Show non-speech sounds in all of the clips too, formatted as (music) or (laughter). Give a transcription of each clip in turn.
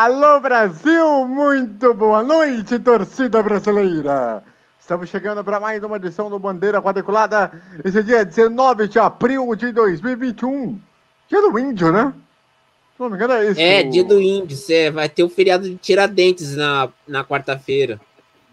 Alô Brasil, muito boa noite, torcida brasileira. Estamos chegando para mais uma edição do Bandeira Quadriculada. Esse dia é 19 de abril de 2021. Dia do índio, né? Se não me engano, é isso. É, dia do índio. Cê vai ter o feriado de Tiradentes na, na quarta-feira.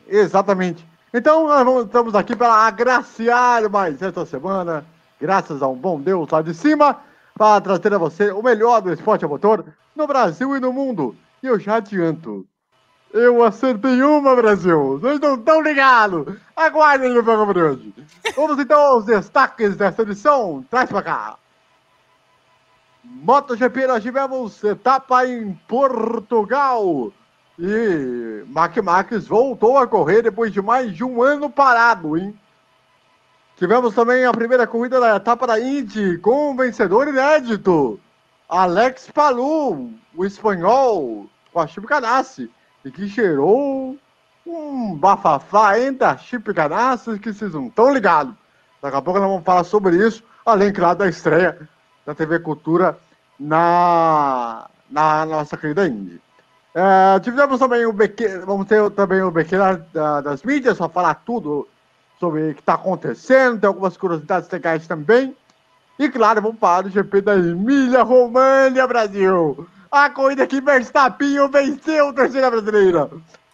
Exatamente. Então, nós estamos aqui para agraciar mais esta semana, graças a um bom Deus lá de cima, para trazer a você o melhor do esporte a motor no Brasil e no mundo. Eu já adianto. Eu acertei uma, Brasil! Vocês não estão ligados! Aguardem o programa de hoje! Vamos então aos destaques dessa edição. Traz pra cá! MotoGP, nós tivemos etapa em Portugal. E Mac Marques voltou a correr depois de mais de um ano parado, hein? Tivemos também a primeira corrida da etapa da Indy com um vencedor inédito. Alex Palou, o espanhol, a Chip Ganassi e que gerou um bafafá entre a Chip Ganassi que vocês não estão ligados. Daqui a pouco nós vamos falar sobre isso, além, claro, da estreia da TV Cultura na, na nossa querida Indy. É, tivemos também o BQ, vamos ter também o BQ da, das mídias, para falar tudo sobre o que está acontecendo, tem algumas curiosidades legais também. E claro, vamos falar do GP da Emília România, Brasil. A corrida que Verstappinho venceu terceira brasileira.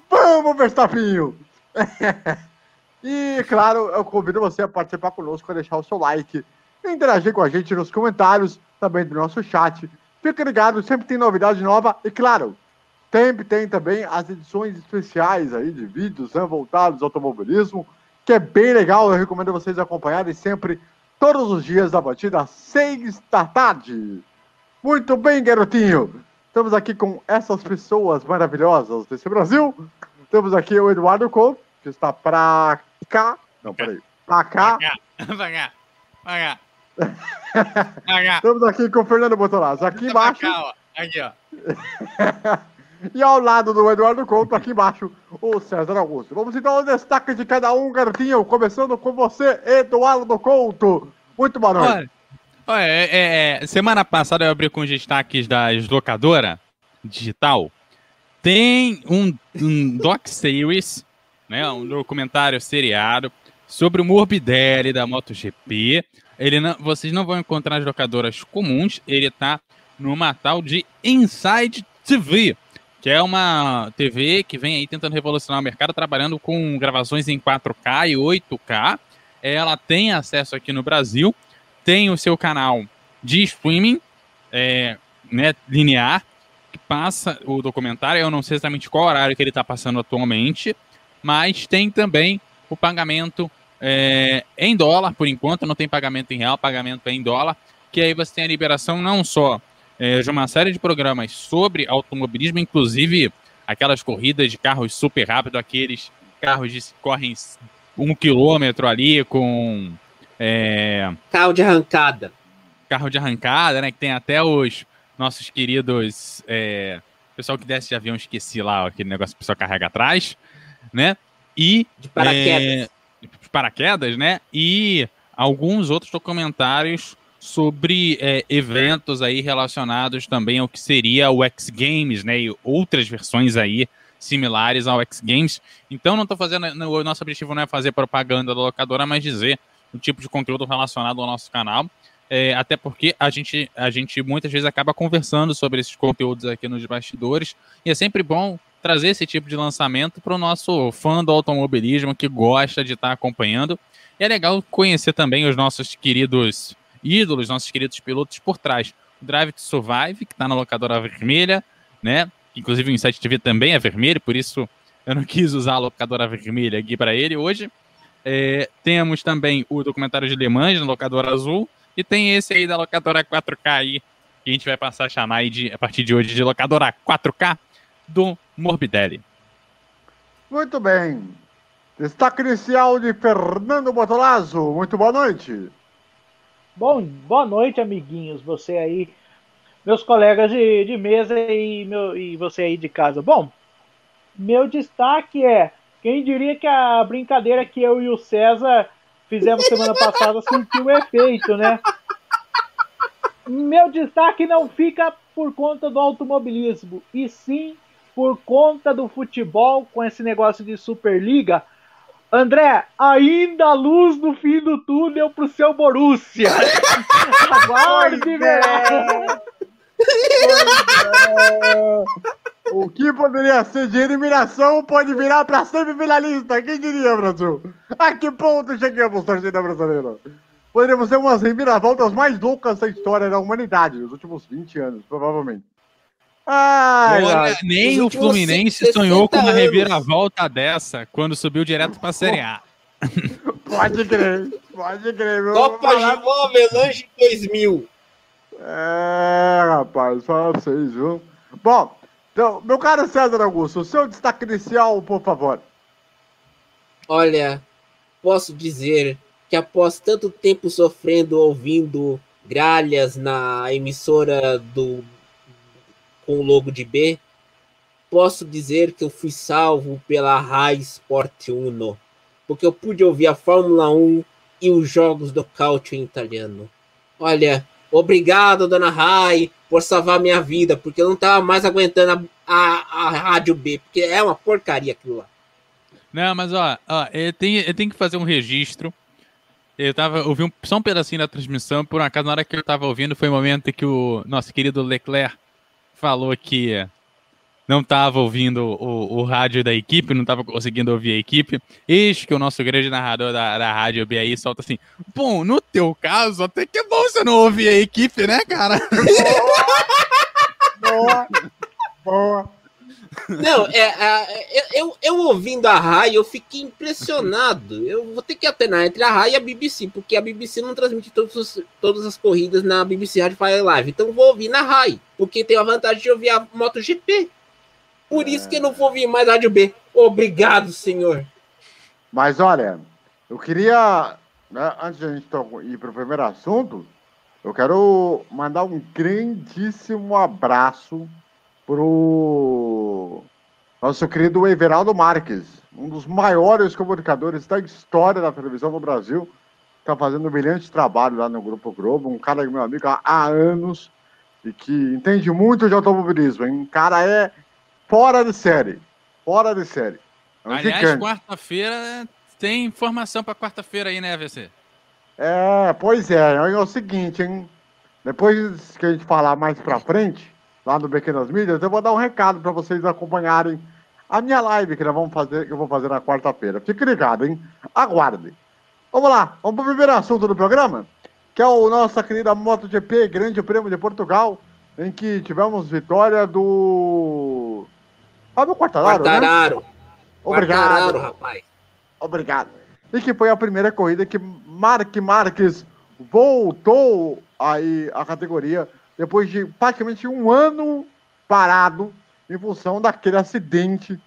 Vamos, Verstappinho! (laughs) e, claro, eu convido você a participar conosco, a deixar o seu like, interagir com a gente nos comentários, também do nosso chat. Fica ligado, sempre tem novidade nova. E, claro, sempre tem também as edições especiais aí de vídeos né, voltados ao automobilismo, que é bem legal. Eu recomendo vocês acompanharem sempre, todos os dias da batida, às seis da tarde. Muito bem, garotinho. Estamos aqui com essas pessoas maravilhosas desse Brasil. Temos aqui o Eduardo Couto, que está para cá. Não, peraí. Para cá. Para cá. (laughs) Para cá. (laughs) Estamos aqui com o Fernando Botolazzo. Aqui embaixo. Cá, aqui, ó. (laughs) e ao lado do Eduardo Couto, aqui embaixo, o César Augusto. Vamos então ao destaque de cada um, garotinho. Começando com você, Eduardo Couto. Muito boa noite. Olha. É, é, é, semana passada eu abri com os destaques da locadora digital. Tem um, um doc series, né, um documentário seriado sobre o Morbidelli da MotoGP. Ele não, vocês não vão encontrar nas locadoras comuns. Ele está numa tal de Inside TV, que é uma TV que vem aí tentando revolucionar o mercado, trabalhando com gravações em 4K e 8K. Ela tem acesso aqui no Brasil tem o seu canal de streaming é, né, linear, que passa o documentário. Eu não sei exatamente qual horário que ele está passando atualmente, mas tem também o pagamento é, em dólar, por enquanto, não tem pagamento em real, pagamento é em dólar, que aí você tem a liberação não só é, de uma série de programas sobre automobilismo, inclusive aquelas corridas de carros super rápido, aqueles carros que correm um quilômetro ali com é... Carro de arrancada. Carro de arrancada, né? Que tem até os nossos queridos. É... Pessoal que desce de avião, esqueci lá aquele negócio que o pessoal carrega atrás, né? E. De paraquedas. É... De paraquedas, né? E alguns outros documentários sobre é, eventos aí relacionados também ao que seria o X Games, né? E outras versões aí similares ao X Games. Então não estou fazendo, o nosso objetivo não é fazer propaganda da locadora, mas dizer o tipo de conteúdo relacionado ao nosso canal. É, até porque a gente, a gente muitas vezes acaba conversando sobre esses conteúdos aqui nos bastidores. E é sempre bom trazer esse tipo de lançamento para o nosso fã do automobilismo que gosta de estar tá acompanhando. E é legal conhecer também os nossos queridos ídolos, nossos queridos pilotos por trás. O Drive to Survive, que está na locadora vermelha, né? Inclusive o Insight TV também é vermelho, por isso eu não (laughs) quis usar a locadora vermelha aqui para ele hoje. É, temos também o documentário de Le Mans, na locadora azul, e tem esse aí da locadora 4K aí, que a gente vai passar a chamar aí de, a partir de hoje de locadora 4K do Morbidelli. Muito bem. Destaque inicial de Fernando Botolazzo. Muito boa noite. Bom, boa noite, amiguinhos. Você aí, meus colegas de, de mesa e, meu, e você aí de casa. Bom, meu destaque é quem diria que a brincadeira que eu e o César fizemos semana passada sentiu o efeito, né? meu destaque não fica por conta do automobilismo, e sim por conta do futebol com esse negócio de Superliga. André, ainda a luz no fim do túnel pro seu Borussia. (laughs) Aguarde, velho. O que poderia ser de eliminação pode virar para semifinalista. Quem diria, Brasil? A que ponto chegamos, torcida brasileira? Poderíamos ter umas reviravoltas mais loucas da história da humanidade nos últimos 20 anos, provavelmente. Ai, Olha, nem o Fluminense sonhou com uma reviravolta dessa quando subiu direto para a Série A. (laughs) Pode crer, pode crer. Meu Copa João Melange 2000. É, rapaz, só vocês, viu? Bom, então, meu caro César Augusto, o seu destaque inicial, por favor. Olha, posso dizer que após tanto tempo sofrendo ouvindo gralhas na emissora do com o logo de B, posso dizer que eu fui salvo pela Rai Sport Uno, porque eu pude ouvir a Fórmula 1 e os jogos do Calcio italiano. Olha, obrigado, dona Rai, por salvar minha vida, porque eu não estava mais aguentando a, a, a, rádio B, porque é uma porcaria aquilo lá. Não, mas ó, ó eu, tenho, eu tenho que fazer um registro eu tava ouvi um, só um pedacinho da transmissão, por acaso, na hora que eu tava ouvindo, foi o momento que o nosso querido Leclerc falou que não tava ouvindo o, o rádio da equipe, não tava conseguindo ouvir a equipe. Eis que o nosso grande narrador da, da rádio BAI solta assim: Bom, no teu caso, até que é bom você não ouvir a equipe, né, cara? Boa! Boa! Não, é, é, eu, eu ouvindo a Rai, eu fiquei impressionado. Eu vou ter que alternar entre a Rai e a BBC, porque a BBC não transmite todos, todas as corridas na BBC Rádio Fire Live. Então vou ouvir na Rai, porque tem a vantagem de ouvir a MotoGP. Por isso que eu não vou ouvir mais Rádio B. Obrigado, senhor. Mas olha, eu queria, né, antes de a gente ir para o primeiro assunto, eu quero mandar um grandíssimo abraço pro nosso querido Everaldo Marques, um dos maiores comunicadores da história da televisão no Brasil. Está fazendo um brilhante trabalho lá no Grupo Globo, um cara meu amigo há anos e que entende muito de automobilismo. Hein? Um cara é fora de série. Fora de série. É um Aliás, quarta-feira tem informação para quarta-feira aí, né, VC? É, pois é. É o seguinte, hein? Depois que a gente falar mais para frente, lá no Pequenas Mídias, eu vou dar um recado para vocês acompanharem a minha live que nós vamos fazer, que eu vou fazer na quarta-feira. Fique ligado, hein? Aguardem. Vamos lá, vamos para o primeiro assunto do programa, que é o nossa querida MotoGP Grande Prêmio de Portugal, em que tivemos vitória do Fábio Quartararo, Quartararo. Né? Obrigado. Quartararo, rapaz. Obrigado. E que foi a primeira corrida que Mark Marques voltou aí a categoria depois de praticamente um ano parado em função daquele acidente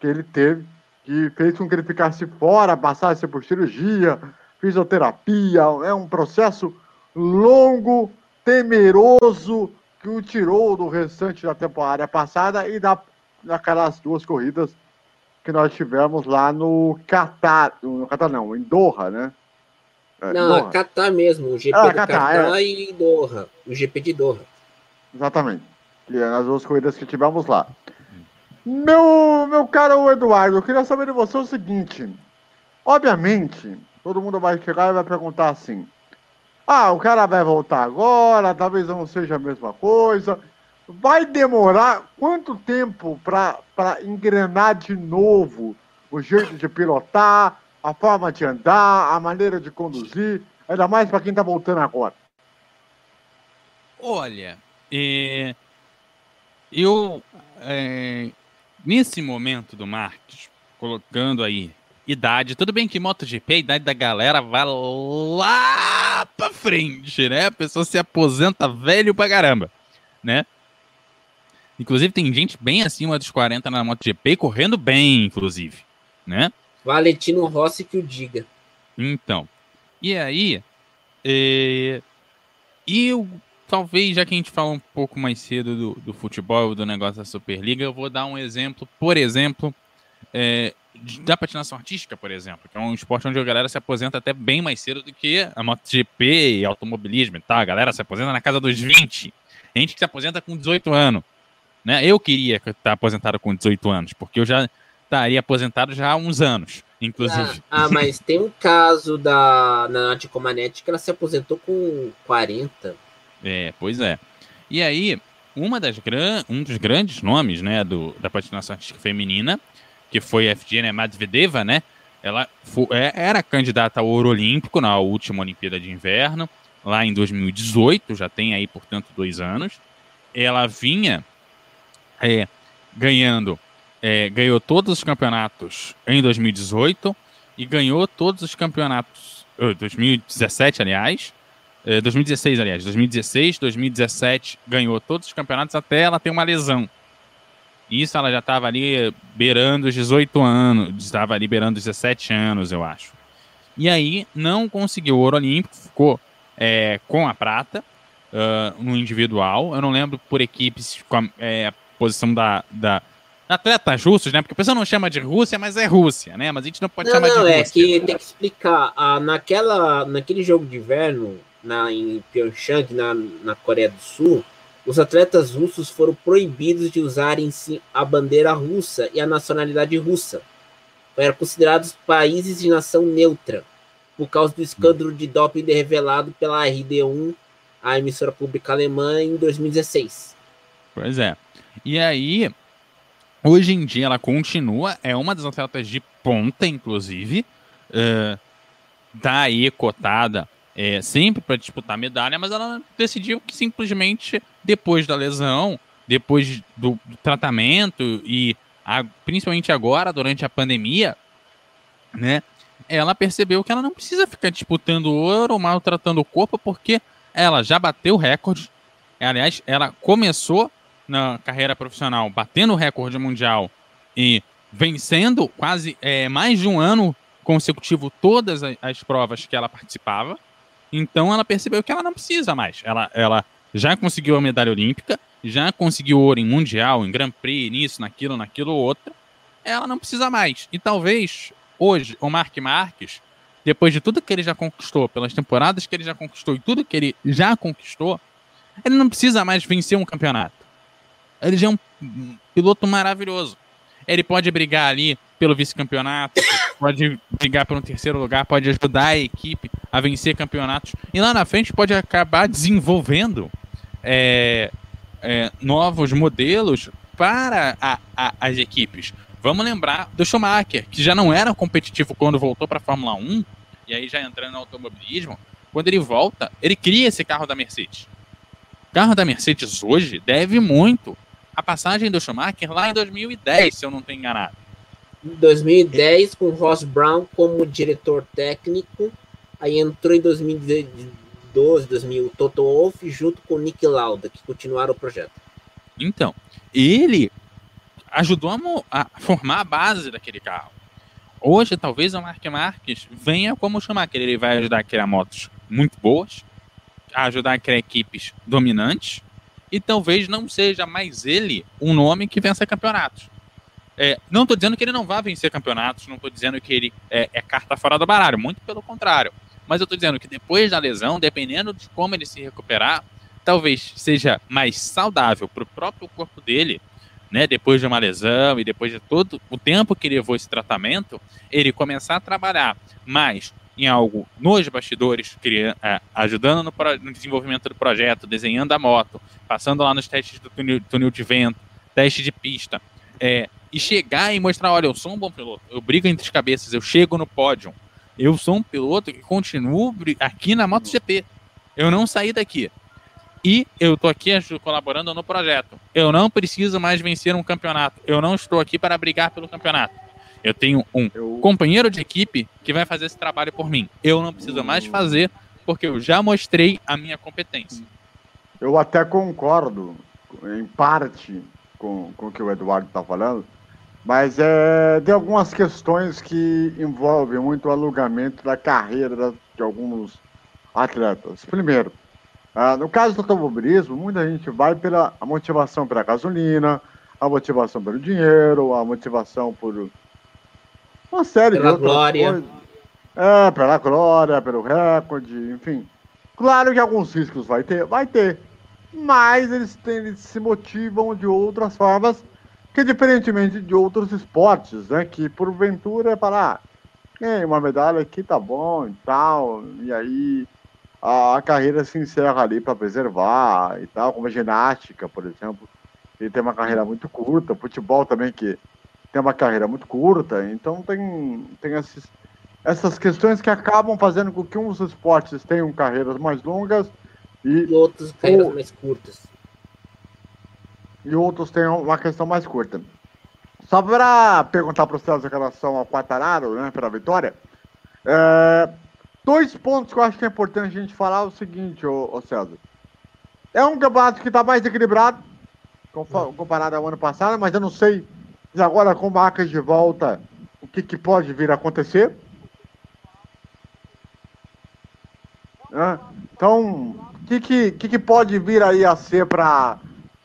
que ele teve, que fez com que ele ficasse fora, passasse por cirurgia, fisioterapia. É um processo longo, temeroso, que o tirou do restante da temporada passada e da, daquelas duas corridas que nós tivemos lá no Catar, no Catar não, em Doha, né? É, não, Doha. é Catar mesmo, o GP ah, do Catar, Catar é. e Doha, o GP de Doha. Exatamente. E é nas duas corridas que tivemos lá. Meu, meu caro Eduardo, eu queria saber de você o seguinte. Obviamente, todo mundo vai chegar e vai perguntar assim: ah, o cara vai voltar agora, talvez não seja a mesma coisa. Vai demorar quanto tempo para engrenar de novo o jeito de pilotar, a forma de andar, a maneira de conduzir, ainda mais para quem está voltando agora? Olha, é, eu, é, nesse momento do Marques, colocando aí idade, tudo bem que MotoGP, a idade da galera vai lá pra frente, né? A pessoa se aposenta velho pra caramba, né? Inclusive, tem gente bem acima dos 40 na MotoGP, correndo bem, inclusive, né? Valentino Rossi que o diga. Então, e aí, é, eu talvez, já que a gente fala um pouco mais cedo do, do futebol, do negócio da Superliga, eu vou dar um exemplo, por exemplo, é, da patinação artística, por exemplo, que é um esporte onde a galera se aposenta até bem mais cedo do que a MotoGP e automobilismo e tal. A galera se aposenta na casa dos 20. Gente que se aposenta com 18 anos. Né? Eu queria estar aposentado com 18 anos, porque eu já estaria aposentado já há uns anos, inclusive. Ah, ah mas tem um caso da Nath Comanete que ela se aposentou com 40. É, pois é. E aí, uma das gran... um dos grandes nomes né, do, da patinação artística feminina que foi a Evgenia Medvedeva, né? Ela foi, é, era candidata ao ouro olímpico na última Olimpíada de Inverno, lá em 2018, já tem aí, portanto, dois anos. Ela vinha é, ganhando, é, ganhou todos os campeonatos em 2018 e ganhou todos os campeonatos, 2017, aliás, 2016, aliás, 2016, 2017, ganhou todos os campeonatos até ela ter uma lesão. Isso ela já estava ali beirando os 18 anos, estava ali beirando os 17 anos, eu acho. E aí não conseguiu o ouro olímpico, ficou é, com a prata uh, no individual. Eu não lembro por equipes é, posição da, da atletas russos, né? Porque a pessoa não chama de Rússia, mas é Rússia, né? Mas a gente não pode não, chamar não, de é Rússia. é que tem que explicar. Ah, naquela, naquele jogo de inverno, na, em Pyeongchang, na, na Coreia do Sul, os atletas russos foram proibidos de usarem a bandeira russa e a nacionalidade russa. Eram considerados países de nação neutra, por causa do escândalo de doping revelado pela RD1, a emissora pública alemã, em 2016. Pois é. E aí, hoje em dia, ela continua, é uma das atletas de ponta, inclusive, uh, daí cotada é, sempre para disputar medalha, mas ela decidiu que simplesmente depois da lesão, depois do, do tratamento e a, principalmente agora, durante a pandemia, né? Ela percebeu que ela não precisa ficar disputando ouro ou maltratando o corpo, porque ela já bateu o recorde. Aliás, ela começou na carreira profissional batendo o recorde mundial e vencendo quase é, mais de um ano consecutivo todas as, as provas que ela participava. Então ela percebeu que ela não precisa mais. Ela, ela já conseguiu a medalha olímpica, já conseguiu ouro em mundial, em Grand Prix, nisso, naquilo, naquilo, outro. Ela não precisa mais. E talvez hoje o Mark Marques, depois de tudo que ele já conquistou, pelas temporadas que ele já conquistou e tudo que ele já conquistou, ele não precisa mais vencer um campeonato. Ele já é um piloto maravilhoso. Ele pode brigar ali pelo vice-campeonato, pode brigar por um terceiro lugar, pode ajudar a equipe a vencer campeonatos. E lá na frente pode acabar desenvolvendo é, é, novos modelos para a, a, as equipes. Vamos lembrar do Schumacher, que já não era competitivo quando voltou para a Fórmula 1, e aí já entrando no automobilismo. Quando ele volta, ele cria esse carro da Mercedes. O carro da Mercedes hoje deve muito à passagem do Schumacher lá em 2010, se eu não estou enganado. 2010 com Ross Brown como diretor técnico. Aí entrou em 2012, 2000, Toto Wolff junto com Nick Lauda, que continuaram o projeto. Então, ele ajudou a, a formar a base daquele carro. Hoje, talvez o Mark Marques venha como que ele vai ajudar a criar motos muito boas, a ajudar a criar equipes dominantes, e talvez não seja mais ele um nome que vença campeonatos. É, não estou dizendo que ele não vá vencer campeonatos, não estou dizendo que ele é, é, carta fora do baralho, muito pelo contrário. Mas eu estou dizendo que depois da lesão, dependendo de como ele se recuperar, talvez seja mais saudável para o próprio corpo dele, né, depois de uma lesão e depois de todo o tempo que levou esse tratamento, ele começar a trabalhar mais em algo nos bastidores, criando, é, ajudando no, no, desenvolvimento do projeto, desenhando a moto, passando lá nos testes do túnel, túnel de vento, teste de pista, é, e chegar e mostrar, olha, eu sou um bom piloto, eu brigo entre as cabeças, eu chego no pódio, eu sou um piloto que continuo aqui na MotoGP, eu não saí daqui. E eu estou aqui colaborando no projeto. Eu não preciso mais vencer um campeonato. Eu não estou aqui para brigar pelo campeonato. Eu tenho um eu... companheiro de equipe que vai fazer esse trabalho por mim. Eu não preciso mais fazer porque eu já mostrei a minha competência. Eu até concordo, em parte, com, com o que o Eduardo está falando, mas é, tem algumas questões que envolvem muito o alugamento da carreira de alguns atletas. Primeiro, ah, no caso do automobilismo, muita gente vai pela motivação pela gasolina, a motivação pelo dinheiro, a motivação por uma série Pela de glória. É, pela glória, pelo recorde, enfim. Claro que alguns riscos vai ter, vai ter. Mas eles, têm, eles se motivam de outras formas, que diferentemente de outros esportes, né? Que porventura é falar, ah, uma medalha aqui tá bom e tal, e aí a, a carreira se encerra ali para preservar e tal, como a ginástica, por exemplo. Ele tem uma carreira muito curta, futebol também que tem uma carreira muito curta, então tem, tem esses, essas questões que acabam fazendo com que uns esportes tenham carreiras mais longas E e, outras carreiras O- mais curtas. e outros tenham uma questão mais curta. Só para perguntar para os César em relação ao Quattararo, né, pela vitória, é, dois pontos que eu acho que é importante a gente falar é o seguinte, ô, ô César. É um campeonato que está mais equilibrado compa- comparado ao ano passado, mas eu não sei se agora com marcas de volta o que, que pode vir a acontecer. Então, o que, que, que, que pode vir aí a ser para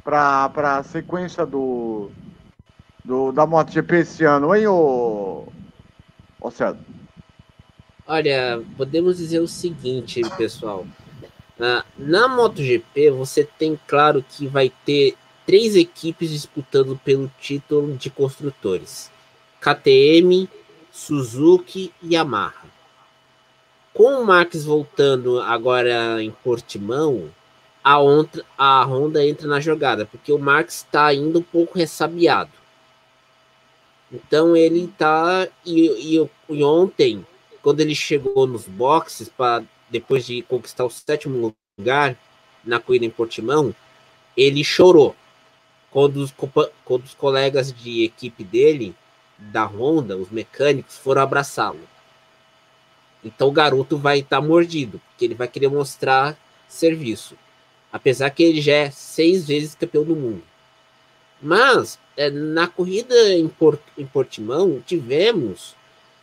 a sequência do, do da MotoGP esse ano, hein, ô, ô? Olha, podemos dizer o seguinte, pessoal. Ah, na MotoGP, você tem claro que vai ter três equipes disputando pelo título de construtores: KTM, Suzuki e Yamaha. Com o Max voltando agora em Portimão, a, ontra- a Honda entra na jogada, porque o Max está ainda um pouco ressabiado. Então ele tá. E, e- e ontem, quando ele chegou nos boxes, para depois de conquistar o sétimo lugar na corrida em Portimão, ele chorou. Quando os, quando os colegas de equipe dele, da Honda, os mecânicos, foram abraçá-lo. Então o garoto vai estar mordido, porque ele vai querer mostrar serviço. Apesar que ele já é seis vezes campeão do mundo. Mas é, na corrida em, Por- em Portimão, tivemos.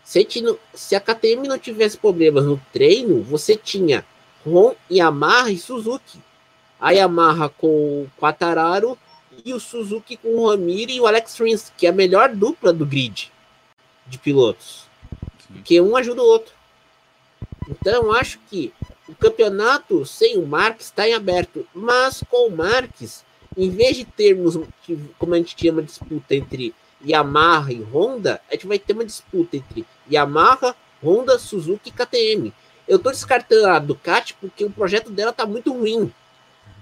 Se se a KTM não tivesse problemas no treino, você tinha Ron, Yamaha e Suzuki. A Yamaha com o Quattararo e o Suzuki com o Ramiro e o Alex Rins, que é a melhor dupla do grid de pilotos. Porque um ajuda o outro. Então, eu acho que o campeonato sem o Marques está em aberto, mas com o Marques, em vez de termos, como a gente tinha uma disputa entre Yamaha e Honda, a gente vai ter uma disputa entre Yamaha, Honda, Suzuki e KTM. Eu tô descartando a Ducati porque o projeto dela tá muito ruim.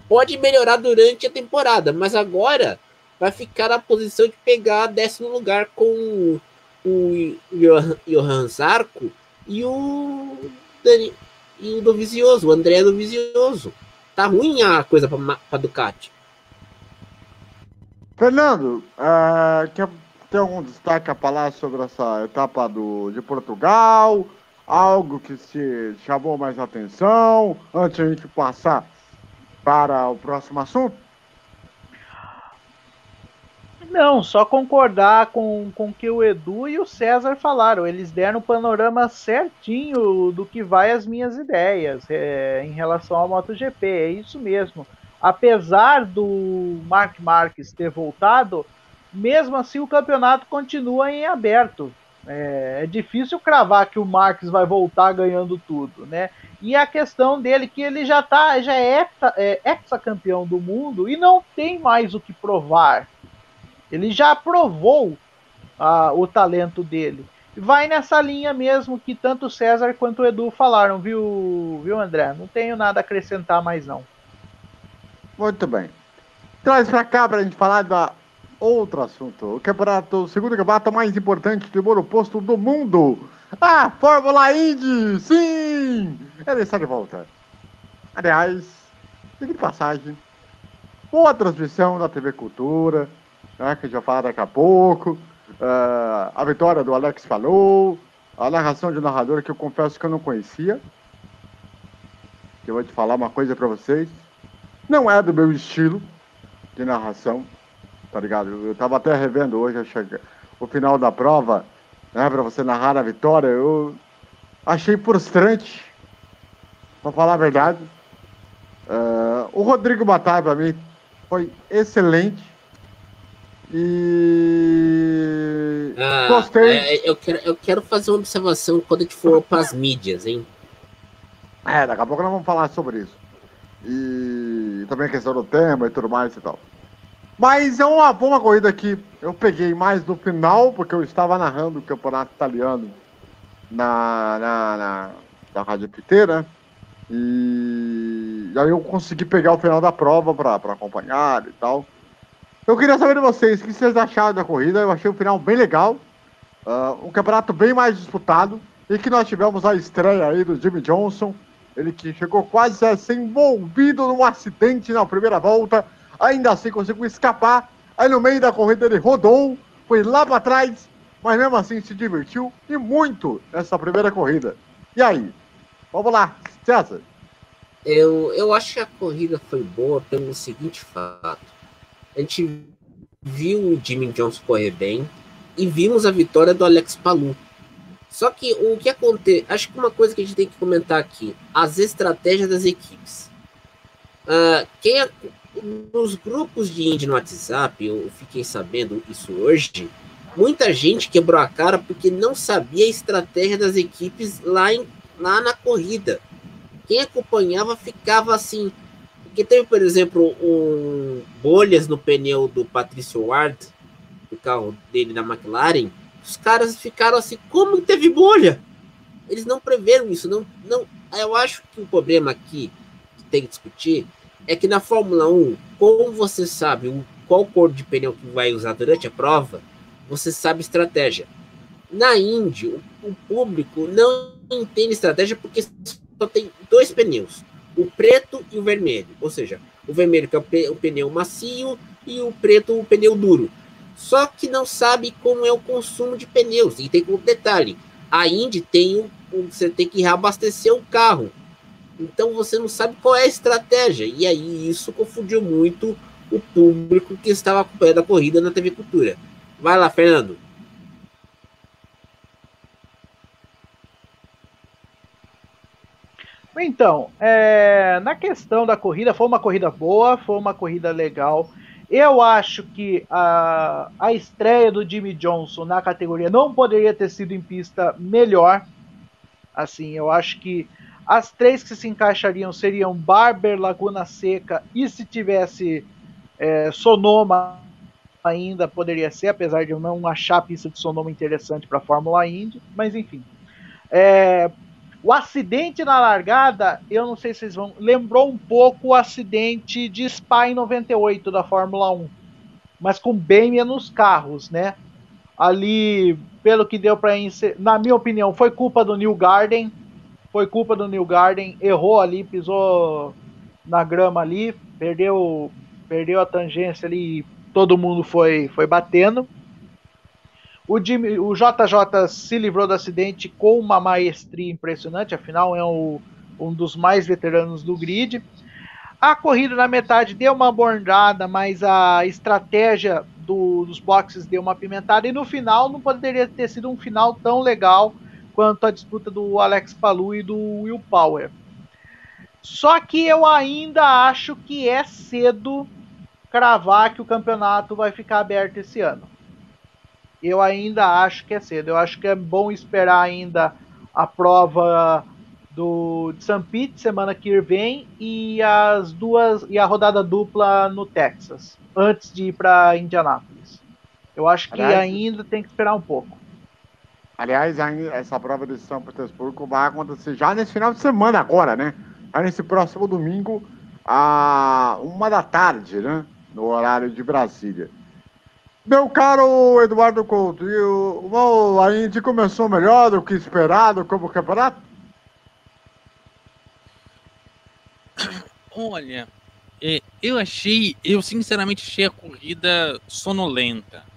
Pode melhorar durante a temporada, mas agora vai ficar na posição de pegar décimo lugar com o Johan- Zarco e o Dani, e o Dovizioso, o André Dovizioso. Tá ruim a coisa pra Ducati. Fernando, eh, quer ter algum destaque a falar sobre essa etapa do, de Portugal? Algo que se chamou mais atenção antes de a gente passar para o próximo assunto? Não, só concordar com, com o que o Edu e o César falaram. Eles deram o panorama certinho do que vai as minhas ideias é, em relação ao MotoGP. É isso mesmo. Apesar do Mark Marques ter voltado, mesmo assim o campeonato continua em aberto. É, é difícil cravar que o Marques vai voltar ganhando tudo, né? E a questão dele que ele já tá, já é, hepta- é hexacampeão do mundo e não tem mais o que provar. Ele já provou ah, o talento dele. Vai nessa linha mesmo que tanto César quanto o Edu falaram, viu, viu André? Não tenho nada a acrescentar mais não. Muito bem. Traz pra cá pra gente falar da outro assunto. O campeonato, o segundo campeonato mais importante do monoposto do mundo. A Fórmula Indy! Sim! Ela está de volta. Aliás, diga de passagem. Boa transmissão da TV Cultura, né, que a gente vai falar daqui a pouco. Ah, a vitória do Alex falou. A narração de narrador que eu confesso que eu não conhecia. Que eu vou te falar uma coisa pra vocês. Não é do meu estilo de narração, tá ligado? Eu tava até revendo hoje chega- o final da prova, né, pra você narrar a vitória. Eu achei frustrante, pra falar a verdade. Ah, o Rodrigo Matar, pra mim, foi excelente. E. Ah, Gostei. é, eu, quero, eu quero fazer uma observação quando a gente for para as mídias, hein? É, daqui a pouco nós vamos falar sobre isso. E também a questão do tema e tudo mais e tal. Mas é uma boa corrida que eu peguei mais no final, porque eu estava narrando o campeonato italiano na, na, na, na Rádio PT, né? E aí eu consegui pegar o final da prova para acompanhar e tal. Eu queria saber de vocês o que vocês acharam da corrida. Eu achei o final bem legal. Uh, um campeonato bem mais disputado. E que nós tivemos a estreia aí do Jimmy Johnson. Ele que chegou quase a ser envolvido num acidente na primeira volta. Ainda assim conseguiu escapar. Aí no meio da corrida ele rodou, foi lá para trás, mas mesmo assim se divertiu e muito nessa primeira corrida. E aí? Vamos lá, César. Eu, eu acho que a corrida foi boa pelo seguinte fato. A gente viu o Jimmy Johnson correr bem e vimos a vitória do Alex Palu. Só que o que acontece, acho que uma coisa que a gente tem que comentar aqui, as estratégias das equipes. Uh, quem nos grupos de indie no WhatsApp, eu fiquei sabendo isso hoje, muita gente quebrou a cara porque não sabia a estratégia das equipes lá, em, lá na corrida. Quem acompanhava ficava assim. Porque teve, por exemplo, um bolhas no pneu do Patrício Ward, do carro dele da McLaren. Os caras ficaram assim, como teve bolha? Eles não preveram isso. Não, não, eu acho que o problema aqui que tem que discutir é que na Fórmula 1, como você sabe o, qual cor de pneu que vai usar durante a prova, você sabe estratégia. Na Indy, o, o público não entende estratégia porque só tem dois pneus, o preto e o vermelho. Ou seja, o vermelho que é o, pneu macio e o preto o pneu duro. Só que não sabe como é o consumo de pneus. E tem um detalhe: a Indy tem o, você tem que reabastecer o carro. Então você não sabe qual é a estratégia. E aí isso confundiu muito o público que estava acompanhando a corrida na TV Cultura. Vai lá, Fernando. Então, é, na questão da corrida, foi uma corrida boa, foi uma corrida legal. Eu acho que a, a estreia do Jimmy Johnson na categoria não poderia ter sido em pista melhor. Assim, eu acho que as três que se encaixariam seriam Barber, Laguna Seca e se tivesse é, Sonoma ainda poderia ser, apesar de eu não achar a pista de Sonoma interessante para a Fórmula Indy, mas enfim. É, o acidente na largada, eu não sei se vocês vão. Lembrou um pouco o acidente de Spa em 98 da Fórmula 1, mas com bem menos carros, né? Ali, pelo que deu para. Na minha opinião, foi culpa do New Garden foi culpa do New Garden, errou ali, pisou na grama ali, perdeu, perdeu a tangência ali, todo mundo foi, foi batendo. O, Jimmy, o JJ se livrou do acidente com uma maestria impressionante, afinal é o, um dos mais veteranos do grid. A corrida na metade deu uma bordada, mas a estratégia do, dos boxes deu uma pimentada. E no final não poderia ter sido um final tão legal quanto à disputa do Alex Palu e do Will Power. Só que eu ainda acho que é cedo cravar que o campeonato vai ficar aberto esse ano. Eu ainda acho que é cedo. Eu acho que é bom esperar ainda a prova do de. Pete semana que vem e as duas e a rodada dupla no Texas antes de ir para Indianápolis. Eu acho que Aliás, ainda tem que esperar um pouco. Aliás, essa prova de São Petersburgo vai acontecer já nesse final de semana agora, né? Já nesse próximo domingo, a uma da tarde, né? No horário de Brasília. Meu caro Eduardo Couto, e o, a Indy começou melhor do que esperado como campeonato? Olha, é, eu achei, eu sinceramente achei a corrida sonolenta.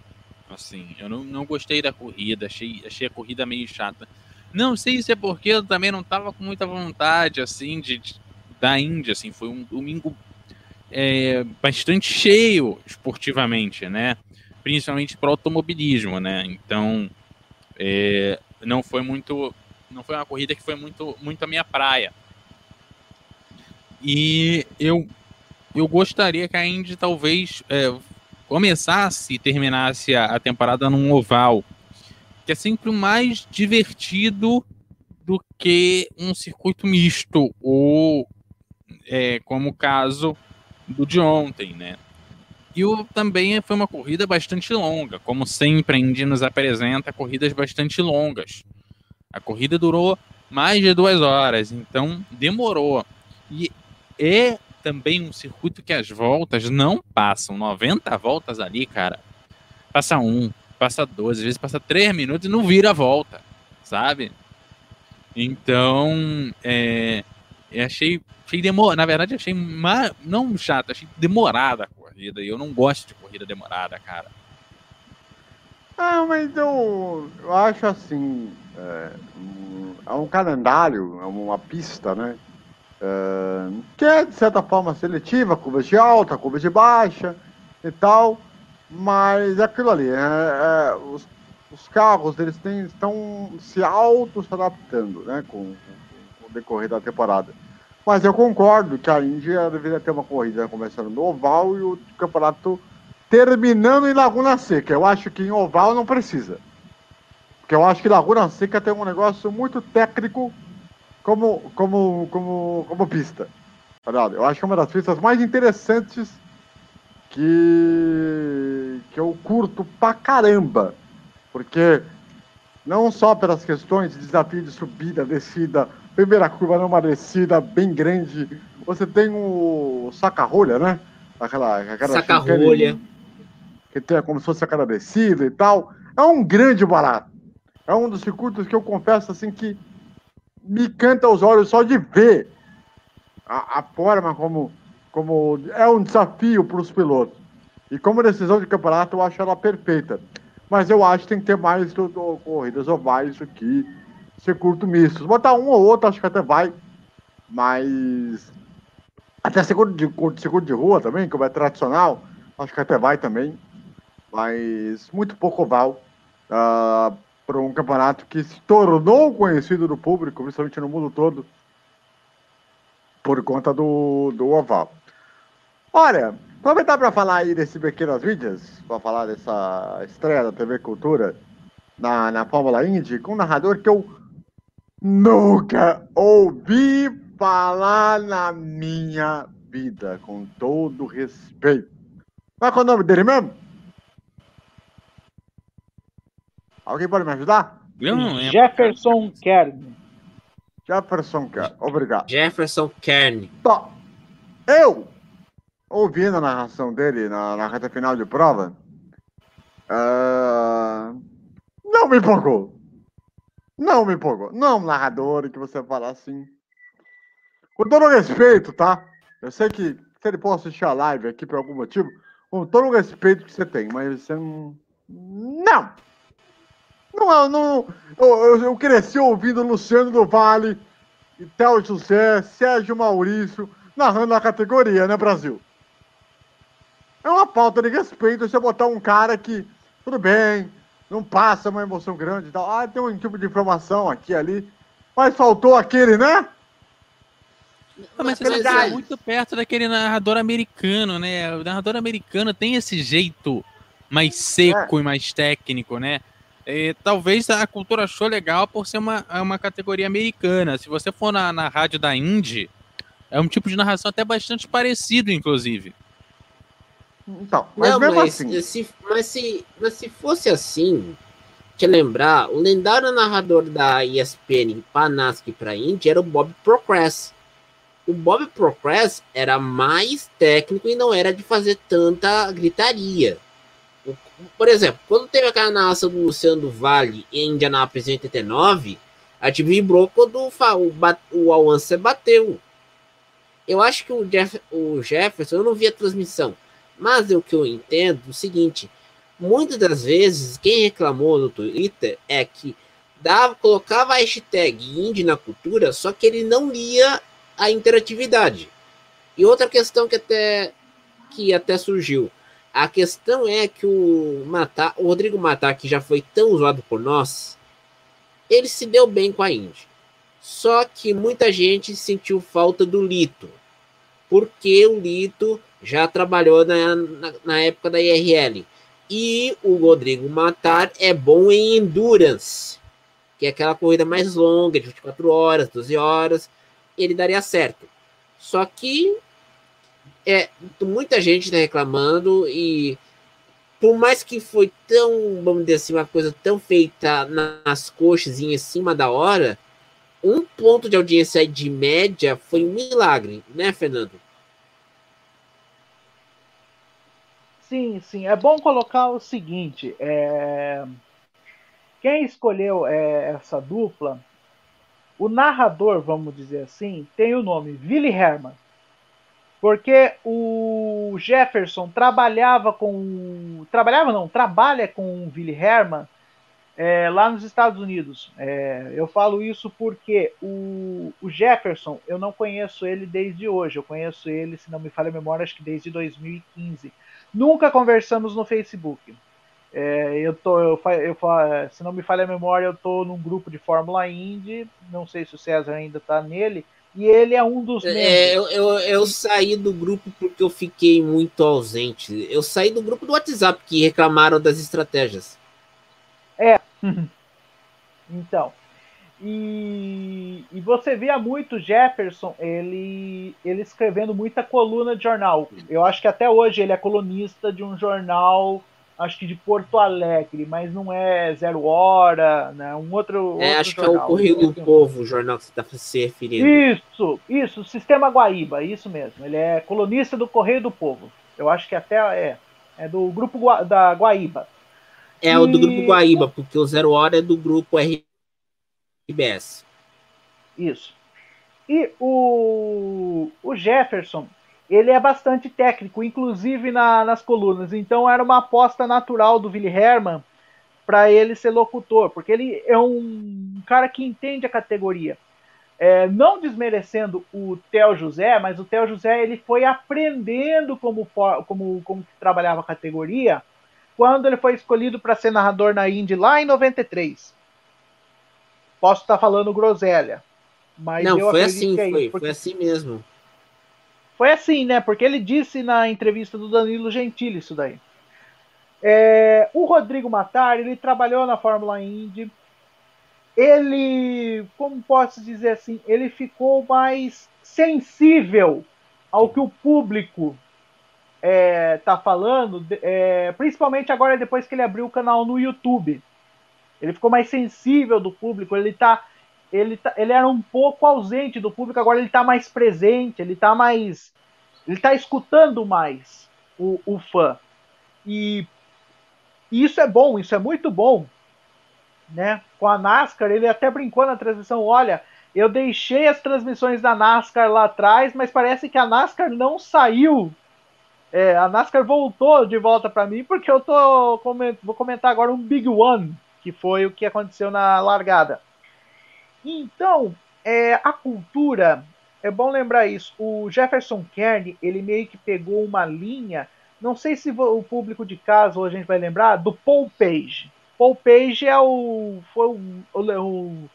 Assim, eu não, não gostei da corrida, achei, achei a corrida meio chata. Não sei se é porque eu também não tava com muita vontade, assim, de, de da Índia, assim, foi um domingo é, bastante cheio esportivamente, né? Principalmente para automobilismo, né? Então, é, não foi muito, não foi uma corrida que foi muito, muito a minha praia. E eu, eu gostaria que a Indy talvez é, começasse e terminasse a, a temporada num oval, que é sempre mais divertido do que um circuito misto, ou é, como o caso do de ontem, né? E o, também foi uma corrida bastante longa, como sempre a Indy nos apresenta corridas bastante longas. A corrida durou mais de duas horas, então demorou. E é também um circuito que as voltas não passam 90 voltas ali, cara. Passa um, passa dois, às vezes passa três minutos e não vira a volta, sabe? Então, é, eu achei, achei demorado. Na verdade, achei ma... não chato, achei demorada a corrida. E eu não gosto de corrida demorada, cara. Ah, mas eu, eu acho assim. É é um calendário, é uma pista, né? É, que é de certa forma seletiva, curvas de alta, curvas de baixa e tal. Mas é aquilo ali, é, é os os carros eles têm, estão se auto se adaptando né, com, com, o decorrer da temporada. Mas eu concordo que a Índia deveria ter uma corrida começando no oval e o campeonato terminando em Laguna Seca. Eu acho que em oval não precisa. Porque eu acho que Laguna Seca tem um negócio muito técnico como, como, como, como pista. Eu acho que é uma das pistas mais interessantes que, que eu curto pra caramba. Porque não só pelas questões de desafio de subida, descida, primeira curva numa descida bem grande, você tem o saca-rolha, né? Aquela, aquela saca-rolha. Que tem como se fosse aquela descida e tal. É um grande barato. É um dos circuitos que eu confesso assim que me canta os olhos só de ver a, a forma como, como é um desafio para os pilotos. E como decisão de campeonato, eu acho ela perfeita. Mas eu acho que tem que ter mais do, do, corridas ovais do que curto misto. Botar um ou outro, acho que até vai. Mas. Até seguro de, seguro de rua também, que é tradicional, acho que até vai também. Mas muito pouco oval. Uh, para um campeonato que se tornou conhecido do público, principalmente no mundo todo, por conta do, do oval. Olha, Aproveitar para falar aí desse Pequenas Vídeos, para falar dessa estreia da TV Cultura na, na Fórmula Indy, com um narrador que eu nunca ouvi falar na minha vida, com todo respeito. Qual é, o nome dele mesmo? Alguém pode me ajudar? Eu não lembro. Jefferson Kern. Jefferson Kern, obrigado. Jefferson Kern. Tá. Eu ouvindo a narração dele na, na reta final de prova, uh, não me empolgou. Não me empolgou. Não, narrador, que você fala assim. Com todo respeito, tá? Eu sei que se ele pode assistir a live aqui por algum motivo, com todo o respeito que você tem, mas você não. Não! Não, não. Eu, eu cresci ouvindo Luciano do Vale, Théo José, Sérgio Maurício, narrando a categoria, né, Brasil? É uma falta de respeito você botar um cara que, tudo bem, não passa uma emoção grande e tal. Ah, tem um tipo de informação aqui ali. Mas faltou aquele, né? Não, mas você tá muito perto daquele narrador americano, né? O narrador americano tem esse jeito mais seco é. e mais técnico, né? E, talvez a cultura achou legal por ser uma, uma categoria americana. Se você for na, na rádio da Indy, é um tipo de narração até bastante parecido, inclusive. Então, mas não, mesmo mas, assim. Se, mas, se, mas se fosse assim, te lembrar, o lendário narrador da ESPN Panaski para Indy era o Bob Procrest. O Bob Procrest era mais técnico e não era de fazer tanta gritaria. Por exemplo, quando teve aquela narração do Luciano Vale em Indianápolis em 89, a gente vibrou quando o, o, o bateu. Eu acho que o, Jeff, o Jefferson, eu não vi a transmissão, mas o que eu entendo é o seguinte: muitas das vezes quem reclamou no Twitter é que dava, colocava a hashtag indie na cultura, só que ele não lia a interatividade. E outra questão que até que até surgiu. A questão é que o, Mata, o Rodrigo Matar, que já foi tão usado por nós, ele se deu bem com a Indy. Só que muita gente sentiu falta do Lito. porque o Lito já trabalhou na, na, na época da IRL. E o Rodrigo Matar é bom em endurance, que é aquela corrida mais longa, de 24 horas, 12 horas. Ele daria certo. Só que é muita gente está reclamando e por mais que foi tão, vamos dizer assim, uma coisa tão feita nas coxas em cima da hora, um ponto de audiência de média foi um milagre, né, Fernando? Sim, sim. É bom colocar o seguinte: é... quem escolheu é, essa dupla, o narrador, vamos dizer assim, tem o nome Willy Hermann. Porque o Jefferson trabalhava com. Trabalhava não, trabalha com o Willy Hermann é, lá nos Estados Unidos. É, eu falo isso porque o, o, Jefferson, eu não conheço ele desde hoje. Eu conheço ele, se não me falha a memória, acho que desde 2015. Nunca conversamos no Facebook. É, eu tô, eu, eu, se não me falha a memória, eu tô num grupo de Fórmula Indy. Não sei se o César ainda está nele e ele é um dos é, eu, eu, eu, saí do grupo porque eu fiquei muito ausente. Eu saí do grupo do WhatsApp que reclamaram das estratégias. É. (laughs) então. E, e você via muito Jefferson, ele, ele escrevendo muita coluna de jornal. Eu acho que até hoje ele é colunista de um jornal acho que de Porto Alegre, mas não é Zero Hora, né? Um outro. É, outro acho jornal. que é o Correio do Povo, o jornal que você está se referindo. Isso, isso, Sistema Guaíba, isso mesmo. Ele é colunista do Correio do Povo. Eu acho que até é. É do grupo Gua, da Guaíba. É e... o do grupo Guaíba, porque o Zero Hora é do grupo RBS. Isso. E o, o Jefferson, ele é bastante técnico, inclusive na, nas colunas. Então era uma aposta natural do Willy Hermann para ele ser locutor, porque ele é um cara que entende a categoria. É, não desmerecendo o Theo José, mas o Theo José ele foi aprendendo como, como, como trabalhava a categoria quando ele foi escolhido para ser narrador na Indy lá em 93. Posso estar falando groselha, mas não foi assim, é foi, porque... foi assim mesmo. Foi assim, né? Porque ele disse na entrevista do Danilo Gentili isso daí. É, o Rodrigo Matar, ele trabalhou na Fórmula Indy. Ele, como posso dizer assim, ele ficou mais sensível ao que o público é, tá falando, é, principalmente agora depois que ele abriu o canal no YouTube. Ele ficou mais sensível do público, ele tá ele, tá, ele era um pouco ausente do público, agora ele está mais presente, ele está mais. Ele está escutando mais o, o fã. E, e, isso é bom, isso é muito bom. Né? Com a NASCAR, ele até brincou na transmissão: olha, eu deixei as transmissões da NASCAR lá atrás, mas parece que a NASCAR não saiu. É, a NASCAR voltou de volta para mim porque eu tô vou comentar agora um Big One, que foi o que aconteceu na largada. Então, é, a cultura, é bom lembrar isso. O Jefferson Kern, ele meio que pegou uma linha, não sei se o público de casa hoje a gente vai lembrar, do Paul Page. Paul Page é o, foi o, o,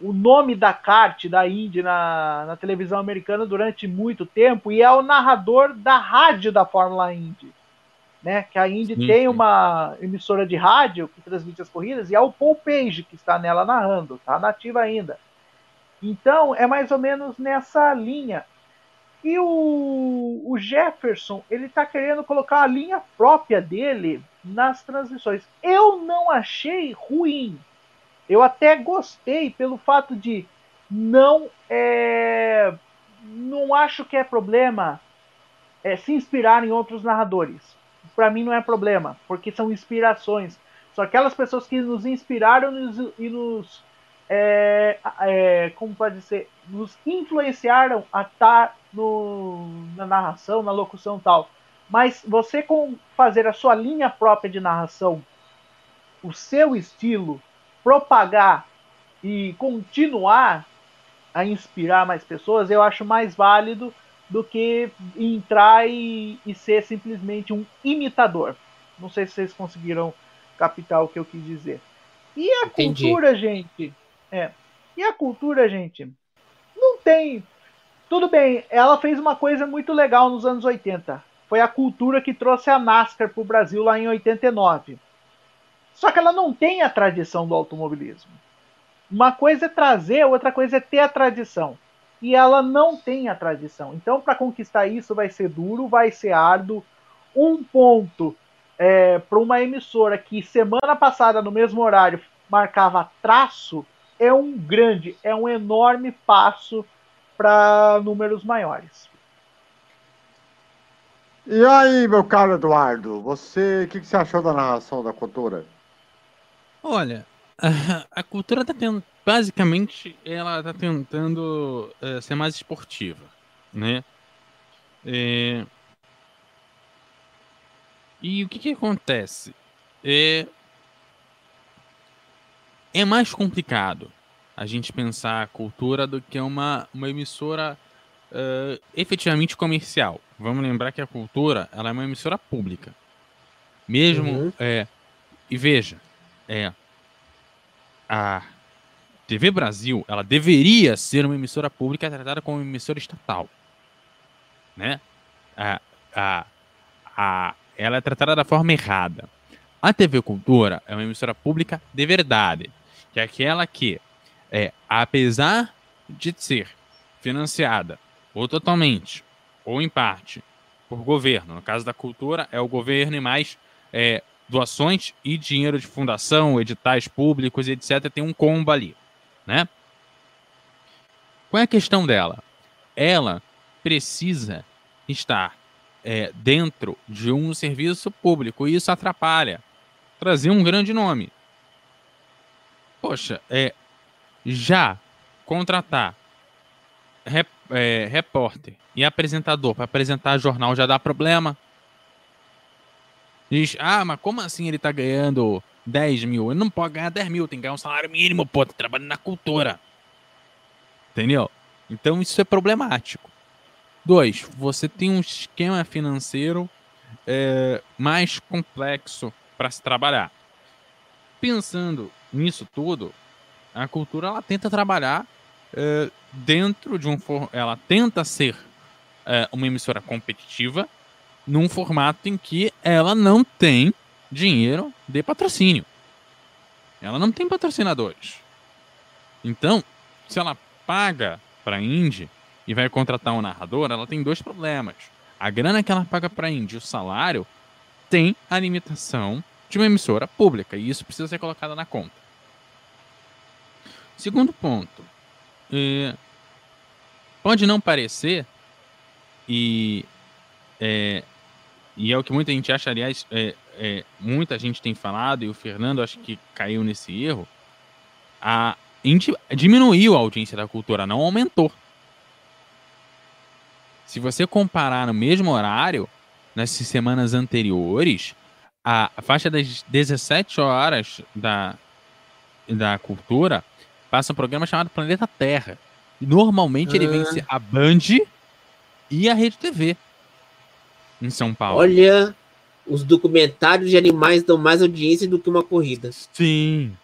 o nome da kart da Indy na, na televisão americana durante muito tempo e é o narrador da rádio da Fórmula Indy. Né, que a Indy sim, tem sim. uma emissora de rádio que transmite as corridas e é o Paul Page que está nela narrando, está nativa ainda. Então é mais ou menos nessa linha. E o, o Jefferson ele está querendo colocar a linha própria dele nas transmissões. Eu não achei ruim. Eu até gostei pelo fato de não é, não acho que é problema é, se inspirar em outros narradores para mim não é problema, porque são inspirações. São aquelas pessoas que nos inspiraram e nos, é, é, como pode ser, nos influenciaram a estar tá no, na narração, na locução tal. Mas você com fazer a sua linha própria de narração, o seu estilo, propagar e continuar a inspirar mais pessoas, eu acho mais válido do que entrar e, e, ser simplesmente um imitador. Não sei se vocês conseguiram captar o que eu quis dizer. E a Entendi. cultura, gente? É. E a cultura, gente? Não tem. tudo bem, ela fez uma coisa muito legal nos anos 80. Foi a cultura que trouxe a NASCAR para o Brasil lá em 89. Só que ela não tem a tradição do automobilismo. Uma coisa é trazer, outra coisa é ter a tradição. E ela não tem a tradição. Então, para conquistar isso, vai ser duro, vai ser árduo. Um ponto é, para uma emissora que semana passada, no mesmo horário, marcava traço, é um grande, é um enorme passo para números maiores. E aí, meu caro Eduardo, você, o que, que, você achou da narração da cultura? Olha, a, (laughs) a cultura tá tendo, basicamente, ela tá tentando uh, ser mais esportiva, né? É... E o que que acontece? É... é mais complicado a gente pensar a cultura do que uma, uma emissora uh, efetivamente comercial. Vamos lembrar que a cultura ela é uma emissora pública. Mesmo. Uhum. É, e veja, é, a TV Brasil ela deveria ser uma emissora pública tratada como uma emissora estatal. Né? A, a, a, ela é tratada da forma errada. A TV Cultura é uma emissora pública de verdade, que é aquela que é, apesar de ser financiada ou totalmente ou em parte por governo, no caso da cultura é o governo e mais é, doações e dinheiro de fundação, editais públicos, etc. Tem um combo ali, né? Qual é a questão dela? Ela precisa estar é, dentro de um serviço público e isso atrapalha trazer um grande nome. Poxa, é, já contratar rep, é, repórter e apresentador para apresentar jornal já dá problema. Diz, ah, mas como assim ele tá ganhando 10 mil? Ele não pode ganhar 10 mil, tem que ganhar um salário mínimo, pô, tá trabalhando na cultura. Entendeu? Então isso é problemático. Dois, você tem um esquema financeiro é, mais complexo para se trabalhar. Pensando nisso tudo, a cultura ela tenta trabalhar uh, dentro de um ela tenta ser uh, uma emissora competitiva num formato em que ela não tem dinheiro de patrocínio. Ela não tem patrocinadores. Então, se ela paga para a Indy e vai contratar um narrador, ela tem dois problemas. A grana que ela paga para a Indy, o salário, tem a limitação de uma emissora pública e isso precisa ser colocado na conta. Segundo ponto, é, pode não parecer, e é, e é o que muita gente acha, aliás, é, é, muita gente tem falado, e o Fernando acho que caiu nesse erro, a diminuiu a audiência da cultura, não aumentou. Se você comparar no mesmo horário, nessas semanas anteriores, a faixa das 17 horas da, da cultura passa um programa chamado Planeta Terra. Normalmente ah. ele vence a Band e a Rede TV em São Paulo. Olha, os documentários de animais dão mais audiência do que uma corrida. Sim.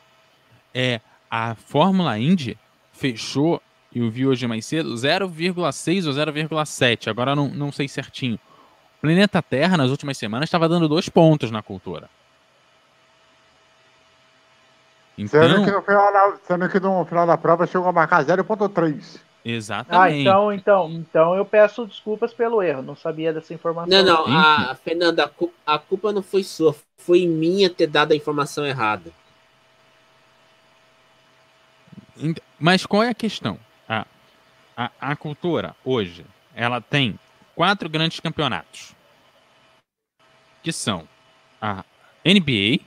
É, a Fórmula Indy fechou, eu vi hoje mais cedo, 0,6 ou 0,7. Agora não, não sei certinho. Planeta Terra, nas últimas semanas, estava dando dois pontos na cultura. Então... Sendo, que no final da, sendo que no final da prova chegou a marcar 0.3. Exatamente. Ah, então, então, então eu peço desculpas pelo erro, não sabia dessa informação. Não, não, a, Fernanda, a, a culpa não foi sua, foi minha ter dado a informação errada. Mas qual é a questão? A, a, a cultura, hoje, ela tem quatro grandes campeonatos. Que são a NBA,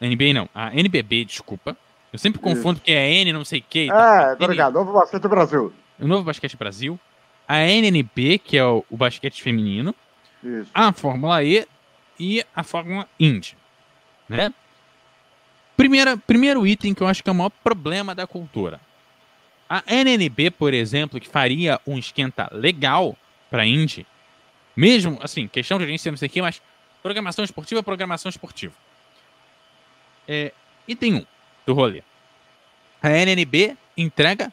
NBA não, a NBB, desculpa. Eu sempre confundo Isso. que é N, não sei o que. É, tá ligado. Novo Basquete Brasil. O Novo Basquete Brasil. A NNB, que é o, o basquete feminino. Isso. A Fórmula E e a Fórmula Indy. Né? Primeira, primeiro item que eu acho que é o maior problema da cultura. A NNB, por exemplo, que faria um esquenta legal para Indy, mesmo, assim, questão de audiência, não sei o que, mas programação esportiva, programação esportiva. É, item 1 do rolê. A NNB entrega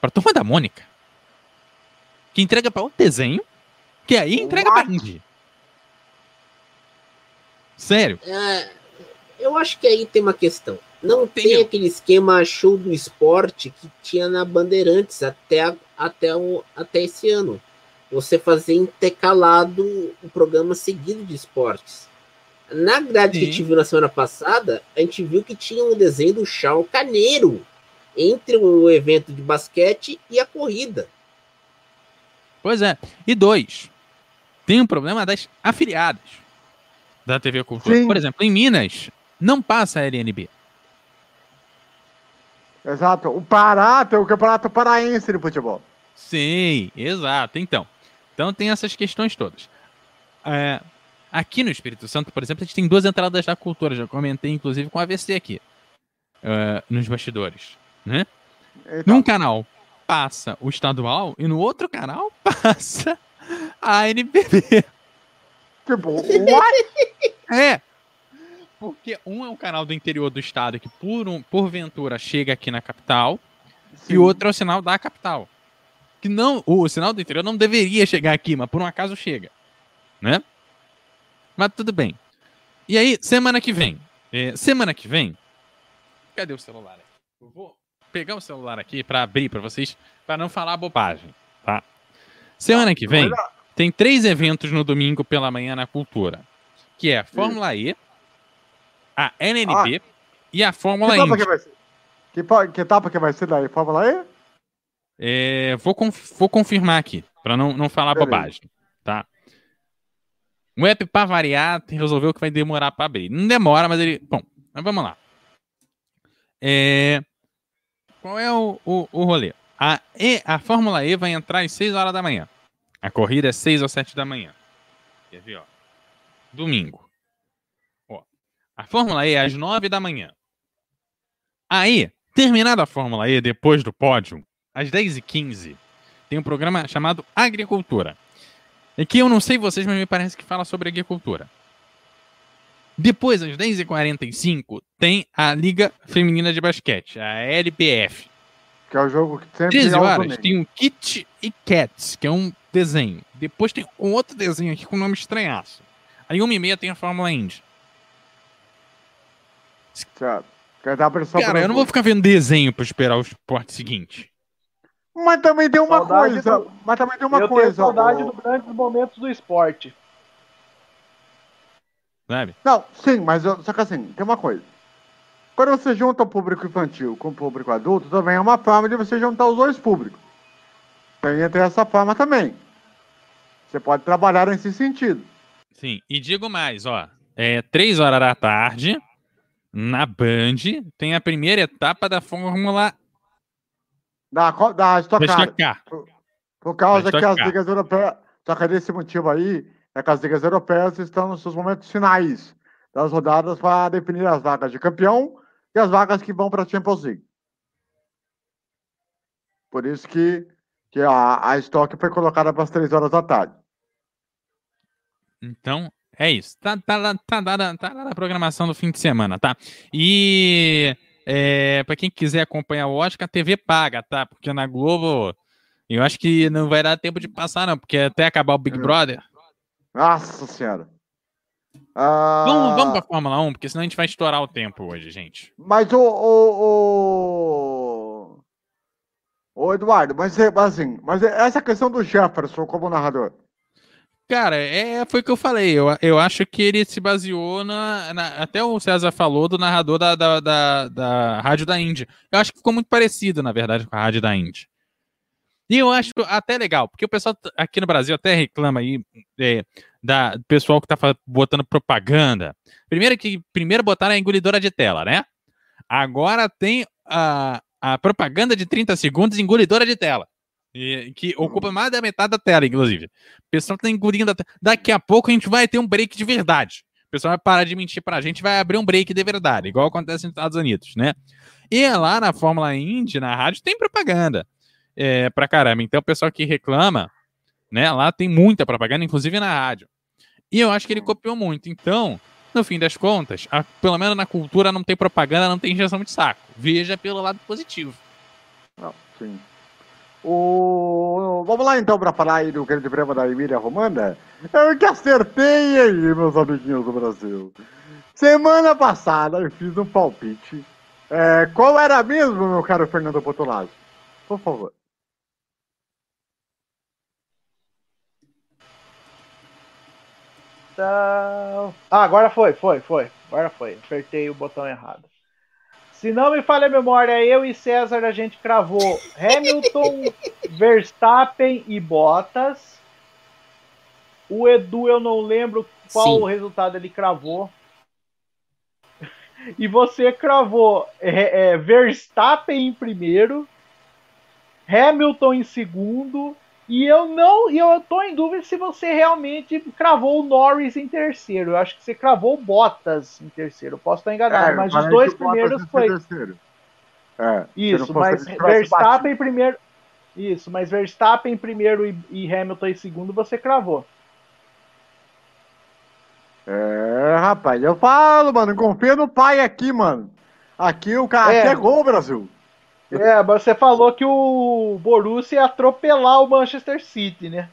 para a turma da Mônica. que entrega para outro desenho, que aí entrega para Indy. Sério. É, eu acho que aí tem uma questão. Não tem, tem aquele esquema show do esporte que tinha na Bandeirantes até, até, o, até esse ano. Você fazer intercalado o programa seguido de esportes. Na grade Sim. que a gente viu na semana passada, a gente viu que tinha um desenho do Chão Caneiro entre o evento de basquete e a corrida. Pois é. E dois, tem um problema das afiliadas da TV Cultura. Sim. Por exemplo, em Minas, não passa a LNB. Exato. O Pará tem o Campeonato Paraense de Futebol. Sim, exato. Então, então tem essas questões todas. É, aqui no Espírito Santo, por exemplo, a gente tem duas entradas da cultura. Já comentei, inclusive, com a AVC aqui. Uh, nos bastidores. Né? Eita. Num canal passa o estadual e no outro canal (laughs) passa a NBB. Tipo, what? (laughs) É. Porque um é um canal do interior do estado que, por um, porventura, chega aqui na capital, Sim. e o outro é o sinal da capital. Que não, o sinal do interior não deveria chegar aqui, mas por um acaso chega. Né? Mas tudo bem. E aí, semana que vem. É, semana que vem. Cadê o celular? Eu vou pegar o celular aqui para abrir para vocês, para não falar bobagem, tá? Semana que vem tem três eventos no domingo pela manhã na Cultura, que é a Fórmula E, a NNB ah, e a Fórmula que. Que, vai ser? Que, que etapa que vai ser daí? Fórmula E? É, vou, conf, vou confirmar aqui, para não, não falar Beleza. bobagem, tá? O app, para variar, resolveu que vai demorar para abrir. Não demora, mas ele. Bom, mas vamos lá. É, qual é o, o, o rolê? A, e, a Fórmula E vai entrar às 6 horas da manhã. A corrida é 6 ou 7 da manhã. Quer ver, ó? Domingo. Ó, a Fórmula E é às 9 da manhã. Aí, terminada a Fórmula E, depois do pódio, às 10h15, tem um programa chamado Agricultura. E que eu não sei vocês, mas me parece que fala sobre agricultura. Depois, às 10h45, tem a Liga Feminina de Basquete, a LPF. Que é o jogo que sempre 13 horas tem um Kit e Cats, que é um desenho. Depois tem um outro desenho aqui com nome estranhaço. Aí 1 e meia tem a Fórmula Indy. Certo. Cara, eu não vou ficar vendo desenho pra esperar o esporte seguinte. Mas também tem uma saudade coisa. Do... Mas também tem uma eu coisa. Tenho saudade dos grandes momentos do esporte. Sabe? Não, sim, mas eu, só que assim, tem uma coisa. Quando você junta o público infantil com o público adulto, também é uma forma de você juntar os dois públicos. Tem entre essa forma também. Você pode trabalhar nesse sentido. Sim, e digo mais, ó. É três horas da tarde, na Band, tem a primeira etapa da Fórmula da, da Stock Car. Por, por causa que as ligas europeias. Só que desse motivo aí, é que as ligas europeias estão nos seus momentos finais das rodadas para definir as vagas de campeão e as vagas que vão para a Champions League. Por isso que, que a, a estoque foi colocada para as três horas da tarde. Então, é isso. Tá, tá, tá, tá, tá na programação do fim de semana, tá? E é, para quem quiser acompanhar o Oscar, a TV paga, tá? Porque na Globo eu acho que não vai dar tempo de passar, não, porque até acabar o Big é. Brother, nossa Senhora. Ah... Vamos, vamos pra Fórmula 1, porque senão a gente vai estourar o tempo hoje, gente. Mas o. o, o... o Eduardo, mas é, assim, mas é essa questão do Jefferson como narrador. Cara, é, foi o que eu falei. Eu, eu acho que ele se baseou na, na Até o César falou do narrador da, da, da, da Rádio da Índia. Eu acho que ficou muito parecido, na verdade, com a Rádio da Índia. E eu acho até legal, porque o pessoal aqui no Brasil até reclama aí é, da, do pessoal que tá botando propaganda. Primeiro que primeiro botaram a engolidora de tela, né? Agora tem a, a propaganda de 30 segundos engolidora de tela. E, que ocupa mais da metade da tela, inclusive. O pessoal tá engolindo. Daqui a pouco a gente vai ter um break de verdade. O pessoal vai parar de mentir pra gente vai abrir um break de verdade, igual acontece nos Estados Unidos, né? E lá na Fórmula Indy, na rádio, tem propaganda é, pra caramba. Então, o pessoal que reclama, né, lá tem muita propaganda, inclusive na rádio. E eu acho que ele copiou muito. Então, no fim das contas, a, pelo menos na cultura não tem propaganda, não tem injeção de saco. Veja pelo lado positivo. Não, sim. O... vamos lá então para falar aí do grande prêmio da Emília Romana? Eu que acertei aí, meus amiguinhos do Brasil. Semana passada eu fiz um palpite. É, qual era mesmo, meu caro Fernando Potolazzi? Por favor. Então... Ah, agora foi, foi, foi. Agora foi. Apertei o botão errado. Se não me falha a memória, eu e César a gente cravou Hamilton, (laughs) Verstappen e Bottas. O Edu eu não lembro qual Sim. o resultado ele cravou. (laughs) E você cravou é, é, Verstappen em primeiro, Hamilton em segundo, e eu não, e eu tô em dúvida se você realmente cravou o Norris em terceiro. Eu acho que você cravou Bottas em terceiro. Posso estar enganado, é, mas os dois primeiros foi. É, Isso, mas Verstappen em primeiro. Isso, mas Verstappen em primeiro e, e, Hamilton em segundo você cravou. É, rapaz, eu falo, mano, confia no pai aqui, mano. Aqui o cara é. gol, Brasil. É, mas você falou que o Borussia ia atropelar o Manchester City, né?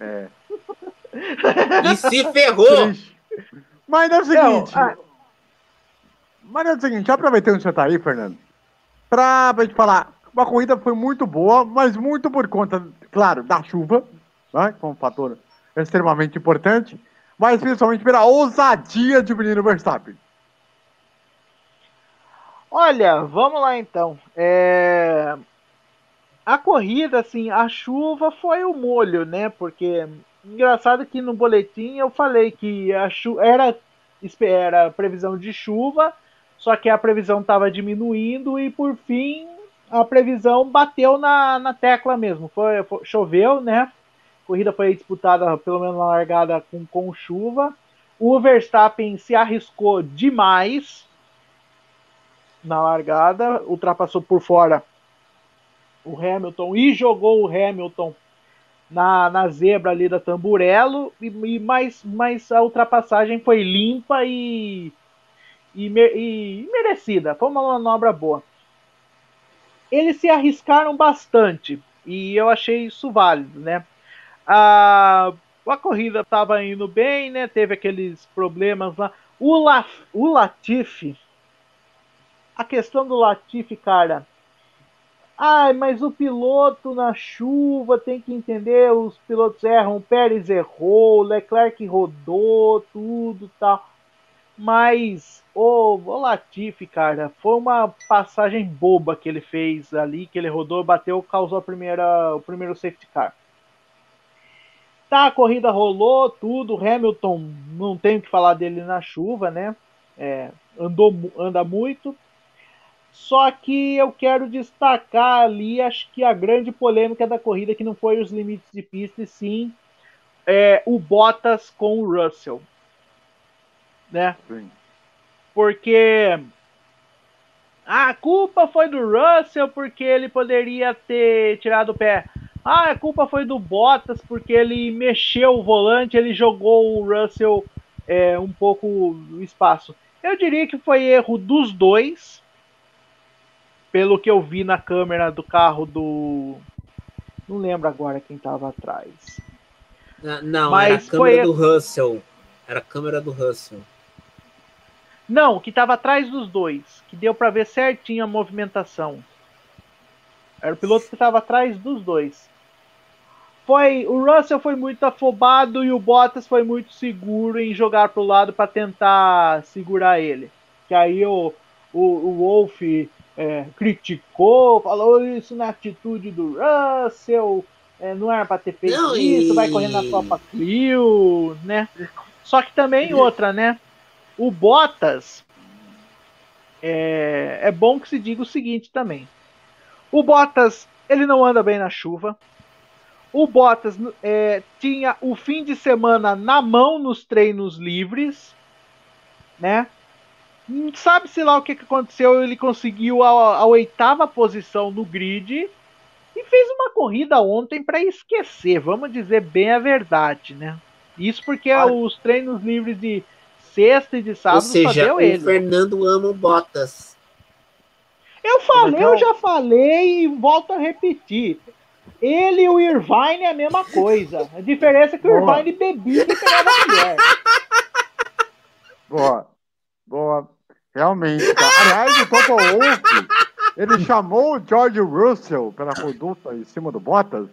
É. e se ferrou! Mas é o seguinte. Não, ah... Mas é o seguinte, aproveitando que você tá aí, Fernando, pra, pra gente falar, uma corrida foi muito boa, mas muito por conta, claro, da chuva, né? Que é um fator extremamente importante, mas principalmente pela ousadia de menino Verstappen. Olha, vamos lá então. É... A corrida, assim, a chuva foi o molho, né? Porque engraçado que no boletim eu falei que a chu... era, era previsão de chuva, só que a previsão estava diminuindo e por fim a previsão bateu na, na tecla mesmo. Foi, foi, choveu, né? A corrida foi disputada pelo menos na largada com, com chuva. O Verstappen se arriscou demais, na largada, ultrapassou por fora o Hamilton e jogou o Hamilton na, na zebra ali da Tamburello, e, e mas, mas a ultrapassagem foi limpa e, e, e, merecida, foi uma manobra boa. Eles se arriscaram bastante e eu achei isso válido, né? A, a corrida estava indo bem, né? Teve aqueles problemas lá. O, La, o Latifi, a questão do Latifi, cara. Ai, mas o piloto na chuva tem que entender, os pilotos erram, o Pérez errou, o Leclerc rodou, tudo tal. Mas o, o Latifi, cara, foi uma passagem boba que ele fez ali, que ele rodou, bateu, causou a primeira, o primeiro safety car. Tá, a corrida rolou, tudo. Hamilton, não tenho que falar dele na chuva, né? É, andou, anda muito. Só que eu quero destacar ali, acho que a grande polêmica da corrida, que não foi os limites de pista, e sim é, o Bottas com o Russell. Né? Sim. Porque a culpa foi do Russell porque ele poderia ter tirado o pé. Ah, a culpa foi do Bottas porque ele mexeu o volante, ele jogou o Russell é, um pouco no espaço. Eu diria que foi erro dos dois pelo que eu vi na câmera do carro do. Não lembro agora quem estava atrás. Não, não Mas era a câmera foi... do Russell. Era a câmera do Russell. Não, que estava atrás dos dois. Que deu para ver certinho a movimentação. Era o piloto que estava atrás dos dois. Foi, o Russell foi muito afobado e o Bottas foi muito seguro em jogar para o lado para tentar segurar ele. Que aí o, o, o Wolf é, criticou, falou isso na atitude do Russell, é, não era para ter feito não, isso, e... vai correndo na Copa Clio, né? Só que também outra, né? O Bottas é, é bom que se diga o seguinte também. O Bottas ele não anda bem na chuva. O Bottas é, tinha o fim de semana na mão nos treinos livres, né? Sabe-se lá o que, que aconteceu. Ele conseguiu a, a, oitava posição no grid e fez uma corrida ontem para esquecer. Vamos dizer bem a verdade, né? Isso porque Olha. os treinos livres de sexta e de sábado Ou seja, o ele. Fernando ama Bottas. Eu falei, eu já falei e volto a repetir. Ele e o Irvine é a mesma coisa. A diferença é que o. Irvine bebia e pegava a mulher. (laughs) Boa. Boa. Realmente. Aliás, o Wolff, ele chamou o George Russell pela conduta em cima do Bottas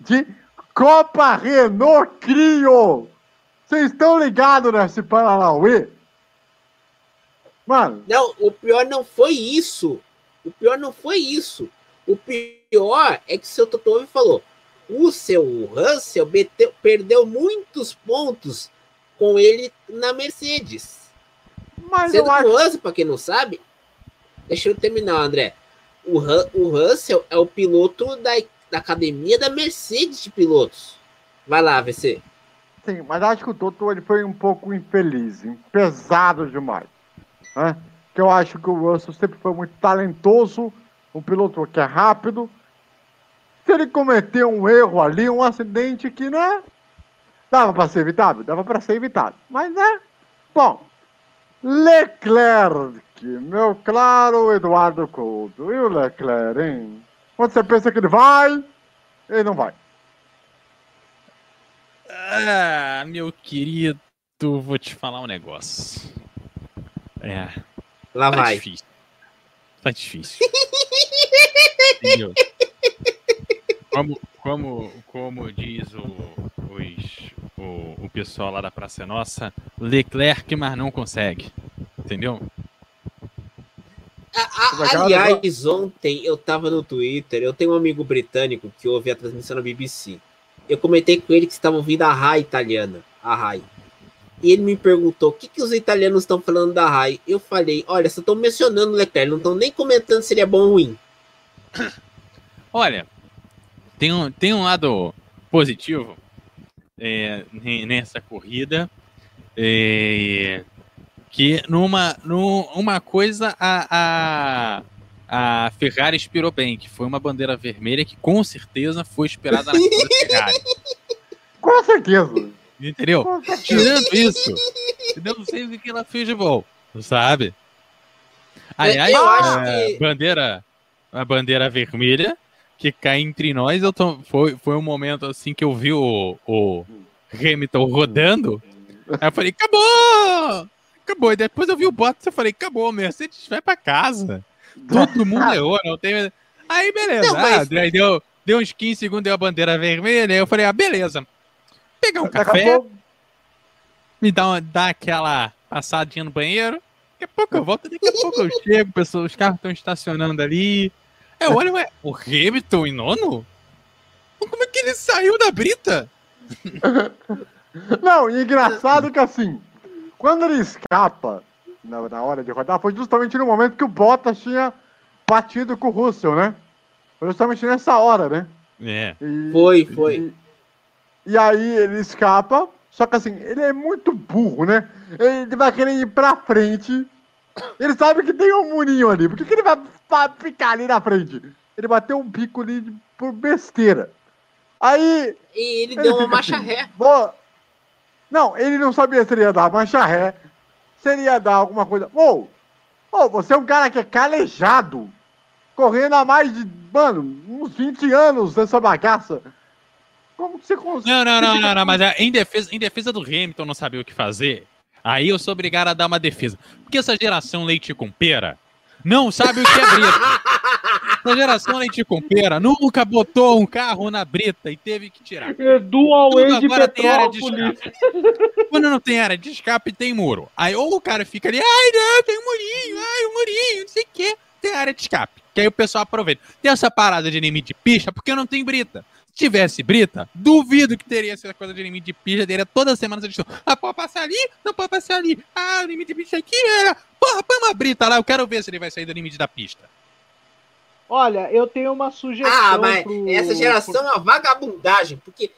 de Copa Renault Crio. Vocês estão ligados nesse Paranauê? Mano, Não, o pior não foi isso. O pior não foi isso. O pior é que o seu Toto Wolff falou: o seu Russell perdeu muitos pontos com ele na Mercedes. Mas Sendo eu que acho. o Russell, pra quem não sabe, deixa eu terminar, André. O, o Russell é o piloto da, da academia da Mercedes de pilotos. Vai lá, VC. Sim, mas acho que o Toto ele foi um pouco infeliz, pesado demais. Né? Que eu acho que o Russell sempre foi muito talentoso, um piloto que é rápido. Se ele cometeu um erro ali, um acidente que, né? Dava para ser evitado? Dava para ser evitado. Mas, né? Bom, Leclerc, meu claro Eduardo Couto. E o Leclerc, hein? Quando você pensa que ele vai, ele não vai. Ah, meu querido, vou te falar um negócio. É, Lá tá vai. difícil. Tá difícil. (laughs) Como, como, como diz o, os- o, o pessoal lá da Praça é Nossa, Leclerc, mas não consegue. Entendeu? A- a- Legal, aliás, ontem eu tava no Twitter, eu tenho um amigo britânico que ouve a transmissão na BBC. Eu comentei com ele que estava ouvindo a RAI italiana, a RAI. E ele me perguntou o que, que os italianos estão falando da RAI. Eu falei, olha, só estão mencionando o Leclerc, não estão nem comentando se ele é bom ou ruim. Olha, tem um, tem um lado positivo é, ne- nessa corrida. é, que numa, numa coisa a, a, a Ferrari inspirou bem, que foi uma bandeira vermelha que com certeza foi esperada na (laughs) Ferrari. Com certeza. Entendeu? Com certeza. Tirando isso, eu não sei o que ela fez de bom, sabe? Aliás, eu acho é, que- bandeira, a bandeira vermelha que cai entre nós, eu tô- foi, foi um momento assim que eu vi o, o Hamilton rodando, aí eu falei, acabou! Acabou, e depois eu vi o Bottas e eu falei, acabou, Mercedes vai pra casa. Todo mundo errou, não tem... Aí beleza, Não, mas- ah, aí deu, deu uns 15 segundos, deu a bandeira vermelha, aí eu falei, ah, beleza. Pegar um café, pouco- me dá, uma, dá aquela passadinha no banheiro. Daqui a pouco eu volto, daqui a pouco eu chego, pessoal, os carros estão estacionando ali. É, olha, ué, o Hamilton em nono? Como é que ele saiu da brita? (laughs) Não, e engraçado que assim, quando ele escapa na, na hora de rodar, foi justamente no momento que o Bottas tinha batido com o Russell, né? Foi justamente nessa hora, né? É. E- Foi, foi. E, e aí ele escapa, só que assim, ele é muito burro, né? Ele vai querer ir pra frente. Ele sabe que tem um murinho ali. Por que, que ele vai ficar ali na frente? Ele bateu um pico ali por besteira. Aí E ele ele deu uma marcha assim, ré. "Vou-" Não, ele não sabia se ele ia dar marcha ré, se ele ia dar alguma coisa. Ô, ô, você é um cara que é calejado, correndo há mais de, mano, uns 20 anos nessa bagaça. Como que você consegue? Não, não, não, não, não, mas é, em defesa, em defesa do Hamilton não saber o que fazer, aí eu sou obrigado a dar uma defesa. Porque essa geração leite com pera não sabe o que é brita. Essa geração leite com pera nunca botou um carro na brita e teve que tirar. É Dual Tudo agora tem área de Petrópolis. Quando não tem área de escape, tem muro. Aí ou o cara fica ali, ai não, tem um murinho, ai um murinho, não sei o quê. Tem área de escape. Que aí o pessoal aproveita. Tem essa parada de limite de pista porque não tem brita. Se tivesse brita, duvido que teria essa coisa de limite de pista. Teria toda semana essa discussão. Ah, pode passar ali? Não pode passar ali. Ah, o limite de pista aqui era. Porra, põe uma brita lá, eu quero ver se ele vai sair do limite da pista. Olha, eu tenho uma sugestão. Ah, mas pro- essa geração é uma vagabundagem, porque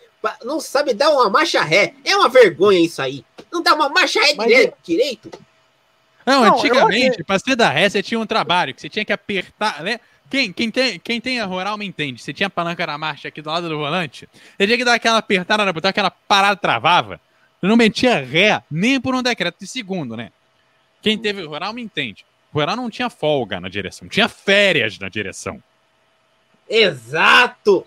não sabe dar uma marcha ré. É uma vergonha isso aí. Não dá uma marcha ré Mas direito. direito. Não, Não, antigamente, pra ser da ré, você tinha um trabalho que você tinha que apertar, né? Quem, quem, tem, quem tem a rural me entende. Você tinha a palanca na marcha aqui do lado do volante, você tinha que dar aquela apertada na botão, aquela parada travava. Eu não metia ré nem por um decreto de segundo, né? Quem teve rural me entende. O rural não tinha folga na direção, tinha férias na direção. Exato.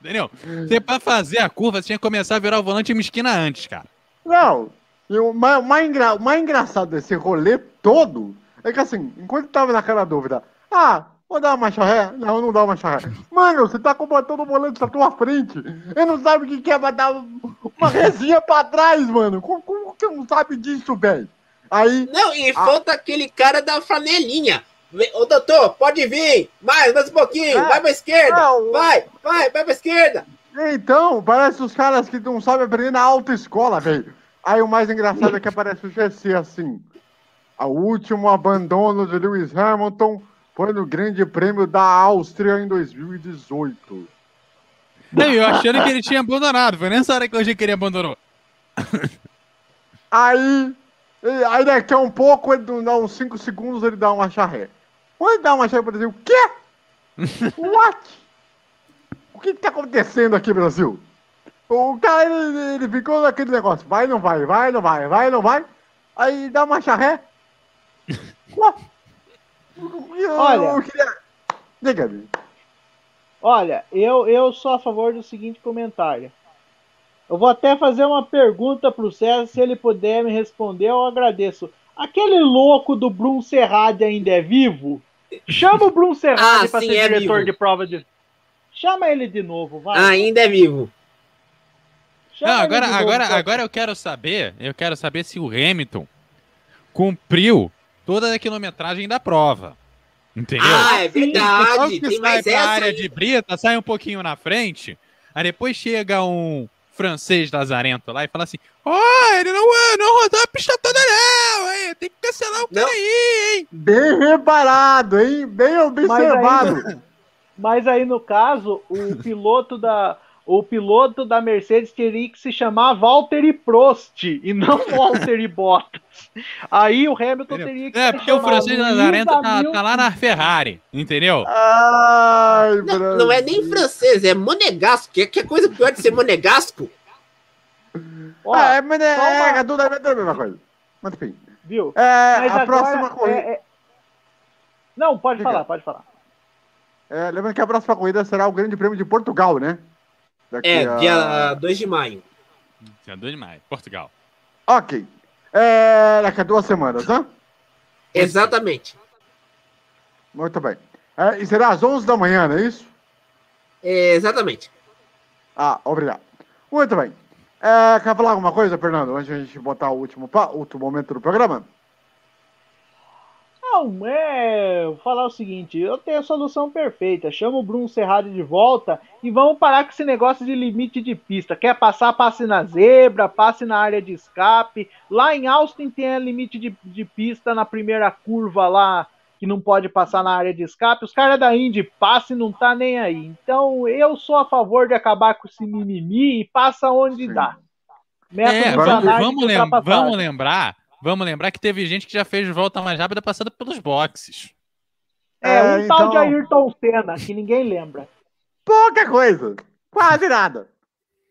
Entendeu? Você, pra fazer a curva, você tinha que começar a virar o volante uma esquina antes, cara. Não, e o mais, mais, engra- o mais engraçado desse rolê todo é que assim, enquanto tava naquela dúvida, ah, vou dar uma marcha ré? Não, não dá uma marcha ré. Mano, você tá combatendo o volante na tua frente. Ele não sabe o que que é, dar uma resinha pra trás, mano. Como, como que não sabe disso, velho? Aí, Não, e Ah. falta aquele cara da flanelinha. Ô, doutor, pode vir. Mais, mais um pouquinho. Ah. Vai pra esquerda. Não. Vai, vai, vai pra esquerda. então, parece os caras que não sabem aprender na autoescola, velho. Aí o mais engraçado é que aparece o GC assim. O último abandono de Lewis Hamilton foi no Grande Prêmio da Áustria em 2018. Não, eu achando que ele tinha abandonado. Foi nessa hora que eu achei que ele abandonou. Aí, aí daqui a um pouco, ele dá uns 5 segundos, ele dá uma charré. Quando ele dá uma charré, Brasil, o quê? What? O que que tá acontecendo aqui, Brasil? O cara, ele, ele ficou naquele negócio, vai, não vai, vai, não vai, vai, não vai. Aí dá uma charré. What? (laughs) Olha. eu queria... Diga, me Olha, eu, eu sou a favor do seguinte comentário. Eu vou até fazer uma pergunta pro César, se ele puder me responder, eu agradeço. Aquele louco do Brum Serrade ainda é vivo? Chama o Brum Serrade Ah, pra sim, ser é diretor vivo. de prova de. Chama ele de novo, vai. Ainda é vivo. Chama Não, agora, novo, agora, agora eu quero saber, eu quero saber se o Hamilton cumpriu toda a quilometragem da prova. Entendeu? Ah, é verdade. que Tem sai mais pra essa área aí. de brita, sai um pouquinho na frente, aí depois chega um francês lazarento lá e fala assim, ó, ele não, não rodou a pista toda não, hein? tem que cancelar o cara aí, hein? Bem reparado, hein? Bem observado. Mas aí no caso, o piloto da o piloto da Mercedes teria que se chamar Valtteri Prost e não (laughs) Valtteri Bottas. Aí o Hamilton Entendeu? teria que É, se porque o francês lazarento tá, Hamilton. tá lá na Ferrari, entendeu? Ai, Não, não é nem francês, é monegasco. Que, que coisa pior de ser monegasco? Ó, é, mas é, uma- é tudo a tudo a mesma coisa. Mas enfim. viu? É, Mas a agora próxima é- corrida. é- Não, pode Diga. falar, pode falar. é, lembrando que a próxima corrida será o Grande Prêmio de Portugal, né? Daqui É, a- dia 2 de maio. Dia 2 de maio, Portugal. Ok. É, daqui a duas semanas, né? Exatamente. Muito bem. É, e será às 11 da manhã, não é isso? É, exatamente. Ah, obrigado. Muito bem. É, quer falar alguma coisa, Fernando, antes de a gente botar o último, último momento do programa? Não, é. Vou falar o seguinte: eu tenho a solução perfeita. Chama o Bruno Serrado de volta e vamos parar com esse negócio de limite de pista. Quer passar, passe na zebra, passe na área de escape. Lá em Austin tem a limite de, de pista na primeira curva lá, que não pode passar na área de escape. Os caras da Indy passe não tá nem aí. Então eu sou a favor de acabar com esse mimimi e passa onde Sim. dá. Método É, vamos, vamos, lem- vamos lembrar, vamos lembrar que teve gente que já fez volta mais rápida passando pelos boxes. É, um É, tal de então- Ayrton Senna, que ninguém lembra. Pouca coisa. Quase nada.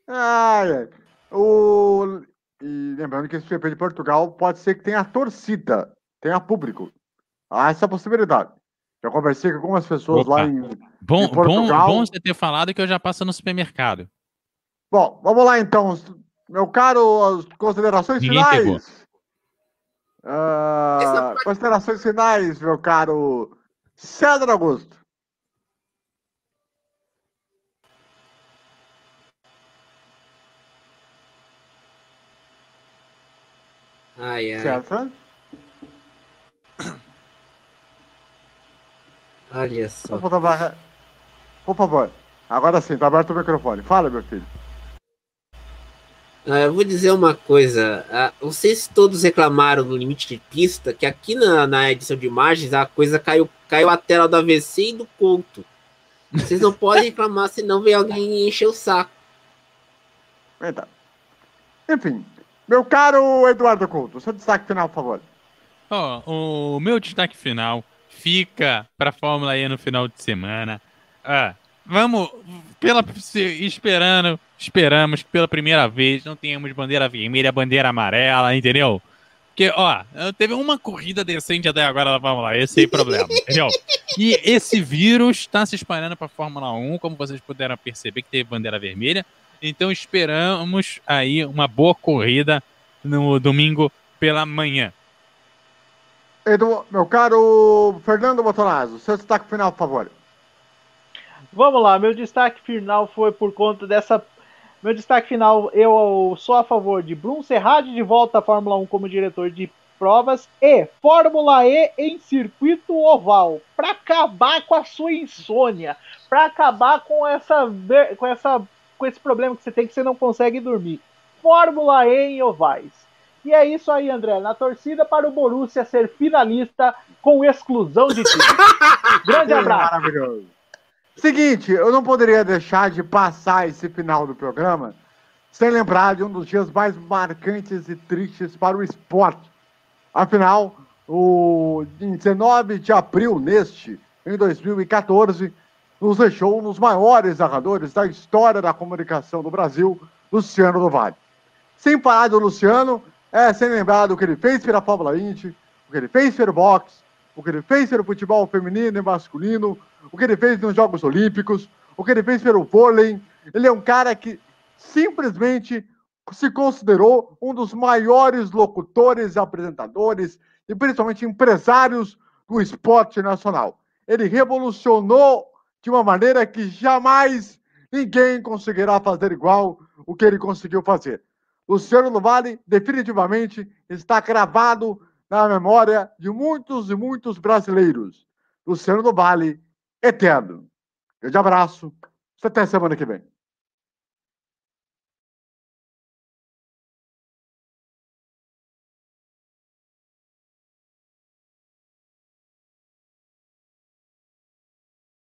Ai, ai. O... E lembrando que esse GP de Portugal pode ser que tenha torcida, tenha público. Há essa possibilidade. Já conversei com algumas pessoas Opa. lá em. Bom, Em Portugal- bom, bom você ter falado que eu já passo no supermercado. Bom, vamos lá então. Meu caro, as considerações Ninguém pegou. Finais. Ah, Considerações finais, meu caro César Augusto. Ai, ai. César? Olha só. Por favor, por favor. Agora sim, tá aberto o microfone. Fala, meu filho. Ah, eu vou dizer uma coisa. Ah, não sei se todos reclamaram do limite de pista, que aqui na, na edição de imagens a coisa caiu, caiu a tela do AVC e do conto. Vocês não podem reclamar, (laughs) senão vem alguém encher o saco. Então. Enfim, meu caro Eduardo Couto, seu destaque final, por favor. Ó, o meu destaque final fica para a Fórmula E no final de semana. Ah, vamos, pela, esperando, esperamos que pela primeira vez não tenhamos bandeira vermelha, bandeira amarela, entendeu? Porque, ó, teve uma corrida decente até agora vamos lá, esse é problema, (laughs) entendeu? E esse vírus está se espalhando para a Fórmula 1, como vocês puderam perceber que teve bandeira vermelha. Então esperamos aí uma boa corrida no domingo pela manhã. Edu, meu caro Fernando Botonazzo, seu destaque final, por favor. Vamos lá, meu destaque final foi por conta dessa meu destaque final, eu sou a favor de Bruno Serrade de volta à Fórmula 1 como diretor de provas e Fórmula E em circuito oval, para acabar com a sua insônia, para acabar com essa com essa com esse problema que você tem que você não consegue dormir. Fórmula E em ovais. E é isso aí, André. Na torcida para o Borussia ser finalista com exclusão de time. (laughs) Grande abraço. Maravilhoso. Seguinte, eu não poderia deixar de passar esse final do programa sem lembrar de um dos dias mais marcantes e tristes para o esporte. Afinal, o, em 19 de abril neste, em 2014, nos deixou um dos maiores narradores da história da comunicação do Brasil, Luciano do Vale. Sem falar do Luciano, é sem lembrar do que ele fez pela Fórmula Indy, o que ele fez pelo boxe, o que ele fez pelo futebol feminino e masculino, o que ele fez nos Jogos Olímpicos, o que ele fez pelo vôlei. Ele é um cara que simplesmente se considerou um dos maiores locutores, apresentadores e principalmente empresários do esporte nacional. Ele revolucionou de uma maneira que jamais ninguém conseguirá fazer igual o que ele conseguiu fazer. Luciano do Vale definitivamente está gravado na memória de muitos e muitos brasileiros. Luciano do Vale eterno. Grande abraço. Até semana que vem.